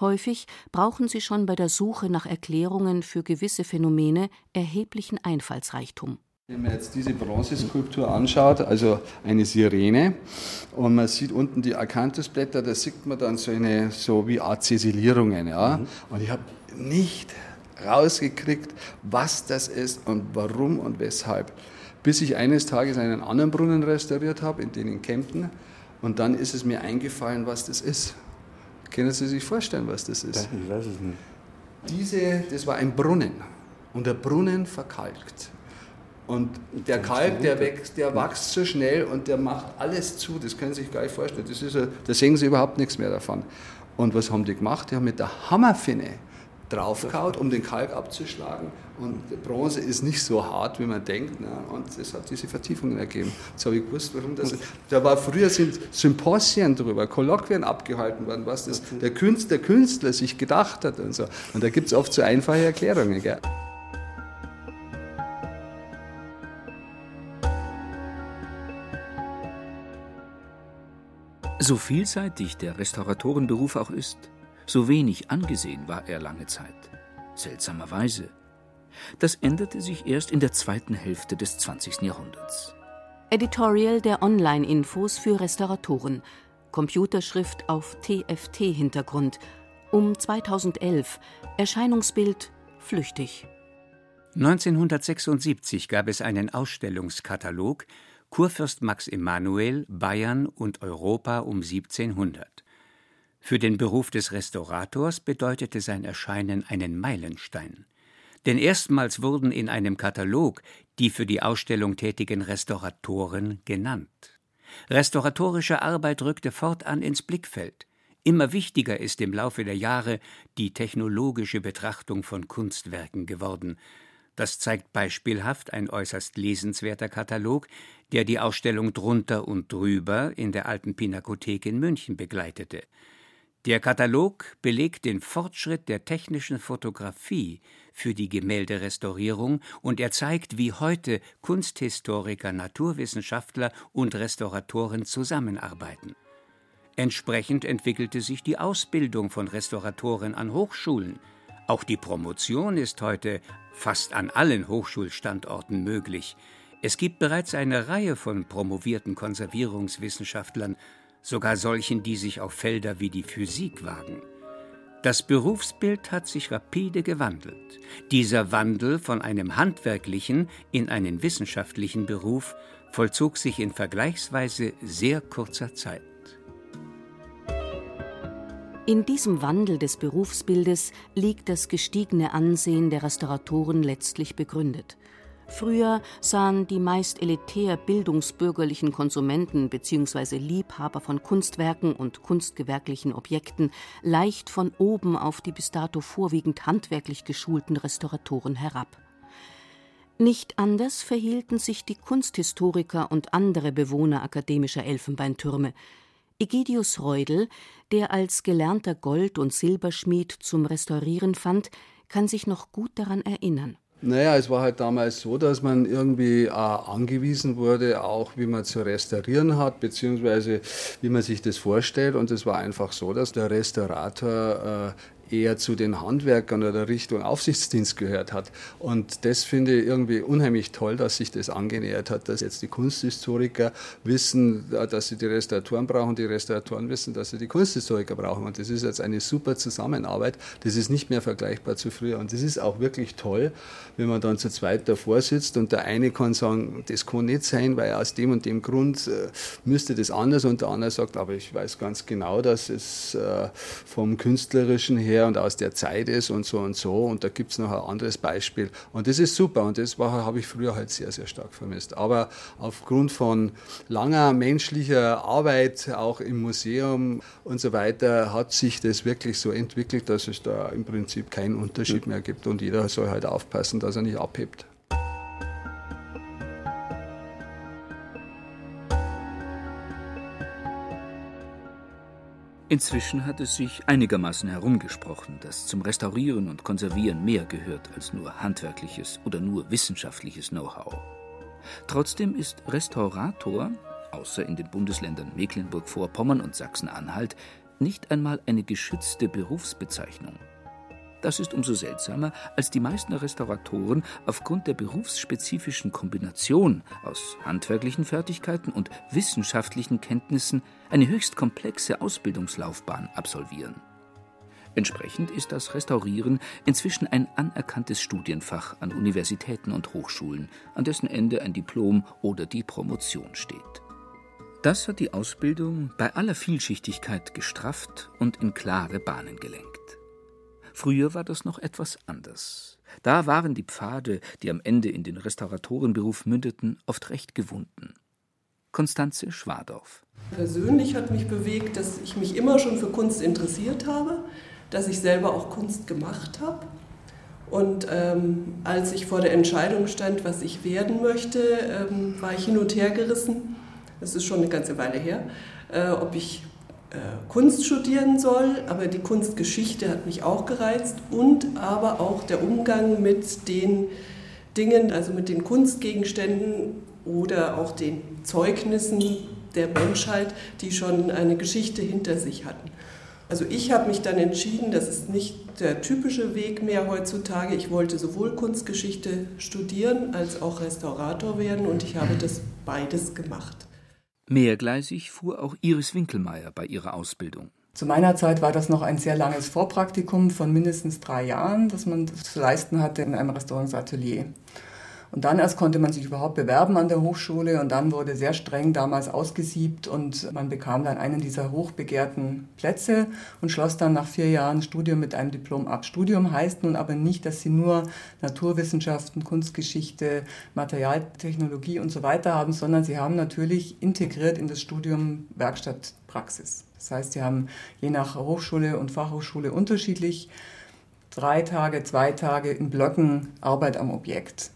C: Häufig brauchen sie schon bei der Suche nach Erklärungen für gewisse Phänomene erheblichen Einfallsreichtum.
F: Wenn man jetzt diese Bronzeskulptur anschaut, also eine Sirene, und man sieht unten die Akanthusblätter, da sieht man dann so eine, so wie Art Ziselierungen, ja. Mhm. Und ich habe nicht rausgekriegt, was das ist und warum und weshalb bis ich eines Tages einen anderen Brunnen restauriert habe, in den in Kempten. Und dann ist es mir eingefallen, was das ist. Können Sie sich vorstellen, was das ist?
I: Ich weiß es nicht.
F: Diese, das war ein Brunnen. Und der Brunnen verkalkt. Und der Kalk, der wächst, der wächst so schnell und der macht alles zu. Das können Sie sich gar nicht vorstellen. Das ist, da sehen Sie überhaupt nichts mehr davon. Und was haben die gemacht? Die haben mit der Hammerfinne draufkaut, um den Kalk abzuschlagen. Und Bronze ist nicht so hart, wie man denkt. Ne? Und es hat diese Vertiefungen ergeben. Jetzt habe ich gewusst, warum das. Da war früher sind Symposien drüber, Kolloquien abgehalten worden, was das der Künstler, der Künstler sich gedacht hat und so. Und da gibt es oft so einfache Erklärungen. Gell?
D: So vielseitig der Restauratorenberuf auch ist, so wenig angesehen war er lange Zeit. Seltsamerweise. Das änderte sich erst in der zweiten Hälfte des 20. Jahrhunderts.
C: Editorial der Online-Infos für Restauratoren. Computerschrift auf TFT-Hintergrund. Um 2011. Erscheinungsbild flüchtig.
E: 1976 gab es einen Ausstellungskatalog Kurfürst Max Emanuel, Bayern und Europa um 1700. Für den Beruf des Restaurators bedeutete sein Erscheinen einen Meilenstein. Denn erstmals wurden in einem Katalog die für die Ausstellung tätigen Restauratoren genannt. Restauratorische Arbeit rückte fortan ins Blickfeld. Immer wichtiger ist im Laufe der Jahre die technologische Betrachtung von Kunstwerken geworden. Das zeigt beispielhaft ein äußerst lesenswerter Katalog, der die Ausstellung Drunter und Drüber in der Alten Pinakothek in München begleitete. Der Katalog belegt den Fortschritt der technischen Fotografie für die Gemälderestaurierung und er zeigt, wie heute Kunsthistoriker, Naturwissenschaftler und Restauratoren zusammenarbeiten. Entsprechend entwickelte sich die Ausbildung von Restauratoren an Hochschulen. Auch die Promotion ist heute fast an allen Hochschulstandorten möglich. Es gibt bereits eine Reihe von promovierten Konservierungswissenschaftlern, sogar solchen, die sich auf Felder wie die Physik wagen. Das Berufsbild hat sich rapide gewandelt. Dieser Wandel von einem handwerklichen in einen wissenschaftlichen Beruf vollzog sich in vergleichsweise sehr kurzer Zeit.
C: In diesem Wandel des Berufsbildes liegt das gestiegene Ansehen der Restauratoren letztlich begründet. Früher sahen die meist elitär bildungsbürgerlichen Konsumenten bzw. Liebhaber von Kunstwerken und kunstgewerklichen Objekten leicht von oben auf die bis dato vorwiegend handwerklich geschulten Restauratoren herab. Nicht anders verhielten sich die Kunsthistoriker und andere Bewohner akademischer Elfenbeintürme. Egidius Reudel, der als gelernter Gold- und Silberschmied zum Restaurieren fand, kann sich noch gut daran erinnern.
F: Naja, es war halt damals so, dass man irgendwie äh, angewiesen wurde, auch wie man zu restaurieren hat, beziehungsweise wie man sich das vorstellt. Und es war einfach so, dass der Restaurator äh, eher zu den Handwerkern oder Richtung Aufsichtsdienst gehört hat. Und das finde ich irgendwie unheimlich toll, dass sich das angenähert hat, dass jetzt die Kunsthistoriker wissen, dass sie die Restauratoren brauchen, die Restauratoren wissen, dass sie die Kunsthistoriker brauchen. Und das ist jetzt eine super Zusammenarbeit. Das ist nicht mehr vergleichbar zu früher. Und das ist auch wirklich toll, wenn man dann zu zweit davor sitzt und der eine kann sagen, das kann nicht sein, weil aus dem und dem Grund äh, müsste das anders und der andere sagt, aber ich weiß ganz genau, dass es äh, vom künstlerischen her her und aus der Zeit ist und so und so. Und da gibt es noch ein anderes Beispiel. Und das ist super und das habe ich früher halt sehr, sehr stark vermisst. Aber aufgrund von langer menschlicher Arbeit, auch im Museum und so weiter, hat sich das wirklich so entwickelt, dass es da im Prinzip keinen Unterschied mehr gibt. Und jeder soll halt aufpassen, dass er nicht abhebt.
D: Inzwischen hat es sich einigermaßen herumgesprochen, dass zum Restaurieren und Konservieren mehr gehört als nur handwerkliches oder nur wissenschaftliches Know-how. Trotzdem ist Restaurator, außer in den Bundesländern Mecklenburg-Vorpommern und Sachsen-Anhalt, nicht einmal eine geschützte Berufsbezeichnung. Das ist umso seltsamer, als die meisten Restauratoren aufgrund der berufsspezifischen Kombination aus handwerklichen Fertigkeiten und wissenschaftlichen Kenntnissen eine höchst komplexe Ausbildungslaufbahn absolvieren. Entsprechend ist das Restaurieren inzwischen ein anerkanntes Studienfach an Universitäten und Hochschulen, an dessen Ende ein Diplom oder die Promotion steht. Das hat die Ausbildung bei aller Vielschichtigkeit gestrafft und in klare Bahnen gelenkt. Früher war das noch etwas anders. Da waren die Pfade, die am Ende in den Restauratorenberuf mündeten, oft recht gewunden. Konstanze Schwadorf.
K: Persönlich hat mich bewegt, dass ich mich immer schon für Kunst interessiert habe, dass ich selber auch Kunst gemacht habe. Und ähm, als ich vor der Entscheidung stand, was ich werden möchte, ähm, war ich hin und her gerissen. Das ist schon eine ganze Weile her, äh, ob ich Kunst studieren soll, aber die Kunstgeschichte hat mich auch gereizt und aber auch der Umgang mit den Dingen, also mit den Kunstgegenständen oder auch den Zeugnissen der Menschheit, die schon eine Geschichte hinter sich hatten. Also ich habe mich dann entschieden, das ist nicht der typische Weg mehr heutzutage. Ich wollte sowohl Kunstgeschichte studieren als auch Restaurator werden und ich habe das beides gemacht.
D: Mehrgleisig fuhr auch Iris Winkelmeier bei ihrer Ausbildung.
G: Zu meiner Zeit war das noch ein sehr langes Vorpraktikum von mindestens drei Jahren, das man zu leisten hatte in einem Restaurantatelier. Und dann erst konnte man sich überhaupt bewerben an der Hochschule und dann wurde sehr streng damals ausgesiebt und man bekam dann einen dieser hochbegehrten Plätze und schloss dann nach vier Jahren Studium mit einem Diplom ab. Studium heißt nun aber nicht, dass sie nur Naturwissenschaften, Kunstgeschichte, Materialtechnologie und so weiter haben, sondern sie haben natürlich integriert in das Studium Werkstattpraxis. Das heißt, sie haben je nach Hochschule und Fachhochschule unterschiedlich drei Tage, zwei Tage in Blöcken Arbeit am Objekt.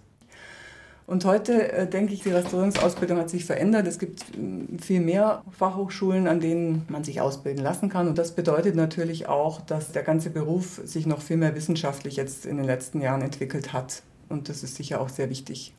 G: Und heute äh, denke ich, die Restaurierungsausbildung hat sich verändert. Es gibt äh, viel mehr Fachhochschulen, an denen man sich ausbilden lassen kann. Und das bedeutet natürlich auch, dass der ganze Beruf sich noch viel mehr wissenschaftlich jetzt in den letzten Jahren entwickelt hat. Und das ist sicher auch sehr wichtig.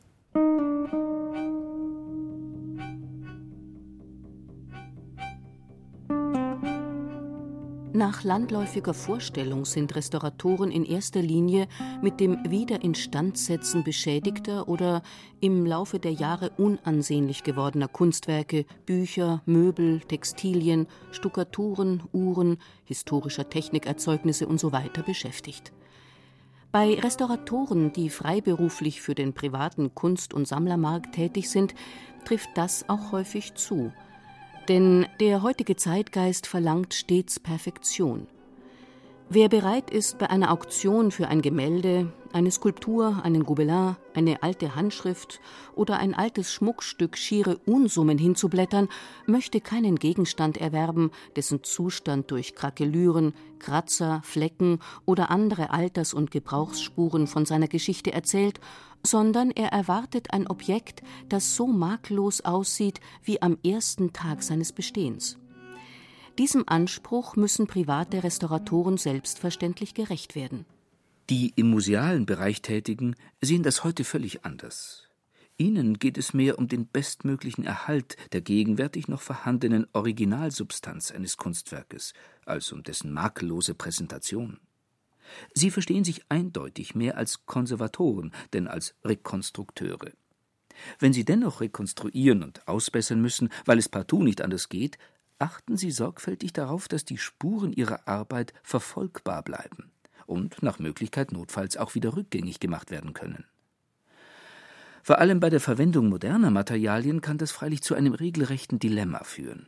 C: Nach landläufiger Vorstellung sind Restauratoren in erster Linie mit dem Wiederinstandsetzen beschädigter oder im Laufe der Jahre unansehnlich gewordener Kunstwerke, Bücher, Möbel, Textilien, Stuckaturen, Uhren, historischer Technikerzeugnisse usw. So beschäftigt. Bei Restauratoren, die freiberuflich für den privaten Kunst- und Sammlermarkt tätig sind, trifft das auch häufig zu – denn der heutige Zeitgeist verlangt stets Perfektion. Wer bereit ist, bei einer Auktion für ein Gemälde, eine Skulptur, einen Gobelin, eine alte Handschrift oder ein altes Schmuckstück schiere Unsummen hinzublättern, möchte keinen Gegenstand erwerben, dessen Zustand durch Krakelüren, Kratzer, Flecken oder andere Alters- und Gebrauchsspuren von seiner Geschichte erzählt, sondern er erwartet ein Objekt, das so makellos aussieht wie am ersten Tag seines Bestehens. Diesem Anspruch müssen private Restauratoren selbstverständlich gerecht werden.
D: Die im musealen Bereich Tätigen sehen das heute völlig anders. Ihnen geht es mehr um den bestmöglichen Erhalt der gegenwärtig noch vorhandenen Originalsubstanz eines Kunstwerkes als um dessen makellose Präsentation. Sie verstehen sich eindeutig mehr als Konservatoren denn als Rekonstrukteure. Wenn sie dennoch rekonstruieren und ausbessern müssen, weil es partout nicht anders geht, achten sie sorgfältig darauf, dass die Spuren ihrer Arbeit verfolgbar bleiben und nach Möglichkeit notfalls auch wieder rückgängig gemacht werden können. Vor allem bei der Verwendung moderner Materialien kann das freilich zu einem regelrechten Dilemma führen.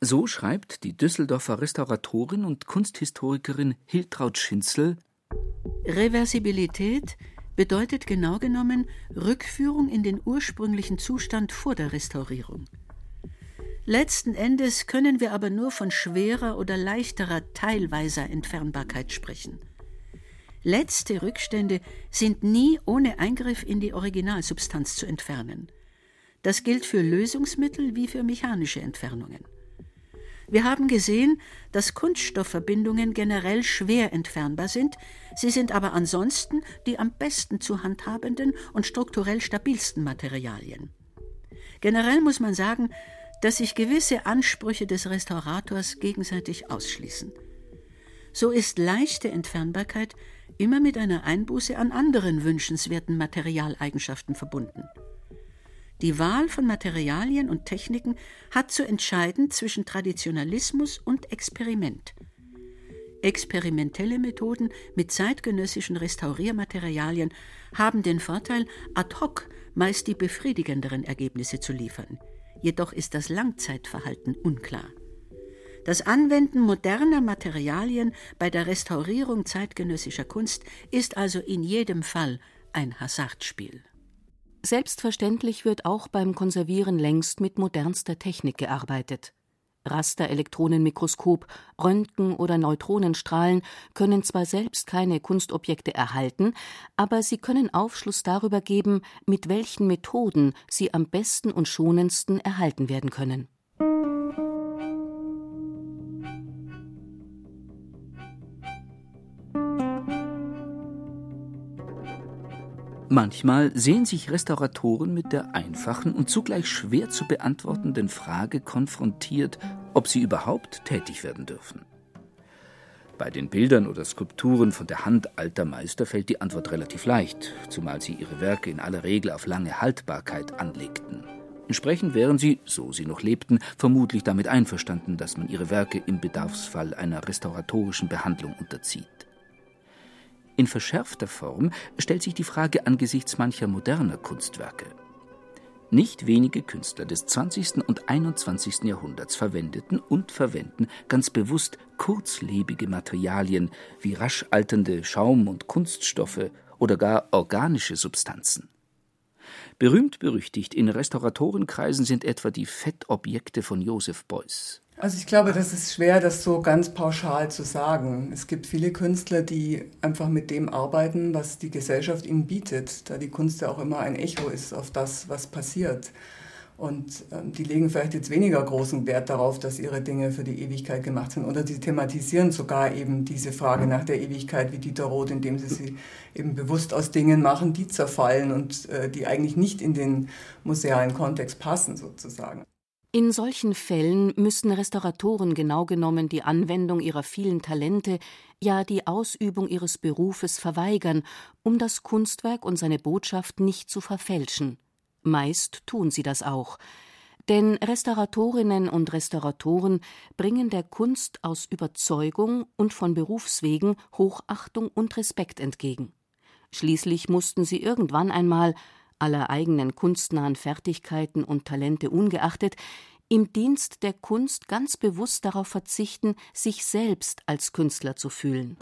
D: So schreibt die Düsseldorfer Restauratorin und Kunsthistorikerin Hiltraud Schinzel
L: Reversibilität bedeutet genau genommen Rückführung in den ursprünglichen Zustand vor der Restaurierung. Letzten Endes können wir aber nur von schwerer oder leichterer teilweiser Entfernbarkeit sprechen. Letzte Rückstände sind nie ohne Eingriff in die Originalsubstanz zu entfernen. Das gilt für Lösungsmittel wie für mechanische Entfernungen. Wir haben gesehen, dass Kunststoffverbindungen generell schwer entfernbar sind, sie sind aber ansonsten die am besten zu handhabenden und strukturell stabilsten Materialien. Generell muss man sagen, dass sich gewisse Ansprüche des Restaurators gegenseitig ausschließen. So ist leichte Entfernbarkeit immer mit einer Einbuße an anderen wünschenswerten Materialeigenschaften verbunden. Die Wahl von Materialien und Techniken hat zu entscheiden zwischen Traditionalismus und Experiment. Experimentelle Methoden mit zeitgenössischen Restauriermaterialien haben den Vorteil, ad hoc meist die befriedigenderen Ergebnisse zu liefern. Jedoch ist das Langzeitverhalten unklar. Das Anwenden moderner Materialien bei der Restaurierung zeitgenössischer Kunst ist also in jedem Fall ein Hasardspiel.
C: Selbstverständlich wird auch beim Konservieren längst mit modernster Technik gearbeitet. Rasterelektronenmikroskop, Röntgen oder Neutronenstrahlen können zwar selbst keine Kunstobjekte erhalten, aber sie können Aufschluss darüber geben, mit welchen Methoden sie am besten und schonendsten erhalten werden können.
D: Manchmal sehen sich Restauratoren mit der einfachen und zugleich schwer zu beantwortenden Frage konfrontiert, ob sie überhaupt tätig werden dürfen. Bei den Bildern oder Skulpturen von der Hand alter Meister fällt die Antwort relativ leicht, zumal sie ihre Werke in aller Regel auf lange Haltbarkeit anlegten. Entsprechend wären sie, so sie noch lebten, vermutlich damit einverstanden, dass man ihre Werke im Bedarfsfall einer restauratorischen Behandlung unterzieht. In verschärfter Form stellt sich die Frage angesichts mancher moderner Kunstwerke. Nicht wenige Künstler des 20. und 21. Jahrhunderts verwendeten und verwenden ganz bewusst kurzlebige Materialien wie rasch alternde Schaum- und Kunststoffe oder gar organische Substanzen. Berühmt berüchtigt in Restauratorenkreisen sind etwa die Fettobjekte von Joseph Beuys.
G: Also ich glaube, das ist schwer, das so ganz pauschal zu sagen. Es gibt viele Künstler, die einfach mit dem arbeiten, was die Gesellschaft ihnen bietet, da die Kunst ja auch immer ein Echo ist auf das, was passiert. Und ähm, die legen vielleicht jetzt weniger großen Wert darauf, dass ihre Dinge für die Ewigkeit gemacht sind. Oder sie thematisieren sogar eben diese Frage nach der Ewigkeit wie Dieter Roth, indem sie sie eben bewusst aus Dingen machen, die zerfallen und äh, die eigentlich nicht in den musealen Kontext passen sozusagen.
C: In solchen Fällen müssen Restauratoren genau genommen die Anwendung ihrer vielen Talente, ja die Ausübung ihres Berufes verweigern, um das Kunstwerk und seine Botschaft nicht zu verfälschen. Meist tun sie das auch. Denn Restauratorinnen und Restauratoren bringen der Kunst aus Überzeugung und von Berufswegen Hochachtung und Respekt entgegen. Schließlich mussten sie irgendwann einmal aller eigenen kunstnahen Fertigkeiten und Talente ungeachtet, im Dienst der Kunst ganz bewusst darauf verzichten, sich selbst als Künstler zu fühlen.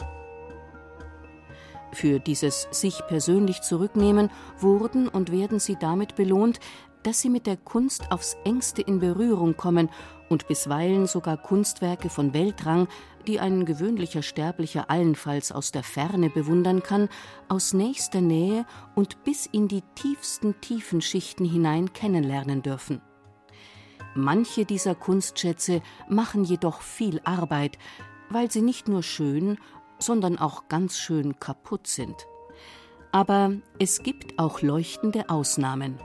C: Für dieses sich persönlich zurücknehmen wurden und werden sie damit belohnt, dass sie mit der Kunst aufs engste in Berührung kommen und bisweilen sogar Kunstwerke von Weltrang, die ein gewöhnlicher Sterblicher allenfalls aus der Ferne bewundern kann, aus nächster Nähe und bis in die tiefsten Tiefenschichten hinein kennenlernen dürfen. Manche dieser Kunstschätze machen jedoch viel Arbeit, weil sie nicht nur schön, sondern auch ganz schön kaputt sind. Aber es gibt auch leuchtende Ausnahmen,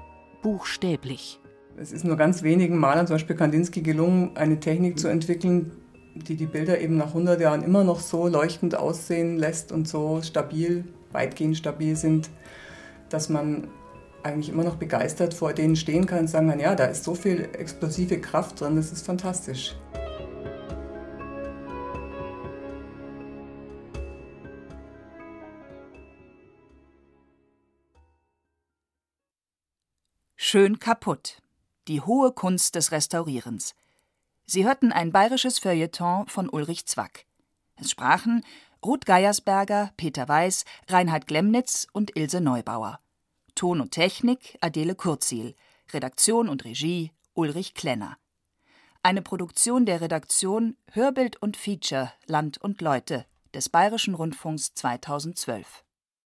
C: buchstäblich.
G: Es ist nur ganz wenigen Malern, zum Beispiel Kandinsky, gelungen, eine Technik zu entwickeln, die die Bilder eben nach 100 Jahren immer noch so leuchtend aussehen lässt und so stabil, weitgehend stabil sind, dass man eigentlich immer noch begeistert vor denen stehen kann und sagen kann, ja, da ist so viel explosive Kraft drin, das ist fantastisch.
B: Schön kaputt. Die hohe Kunst des Restaurierens. Sie hörten ein bayerisches Feuilleton von Ulrich Zwack. Es sprachen Ruth Geiersberger, Peter Weiß, Reinhard Glemnitz und Ilse Neubauer. Ton und Technik Adele Kurzil. Redaktion und Regie Ulrich Klenner. Eine Produktion der Redaktion Hörbild und Feature Land und Leute des Bayerischen Rundfunks 2012.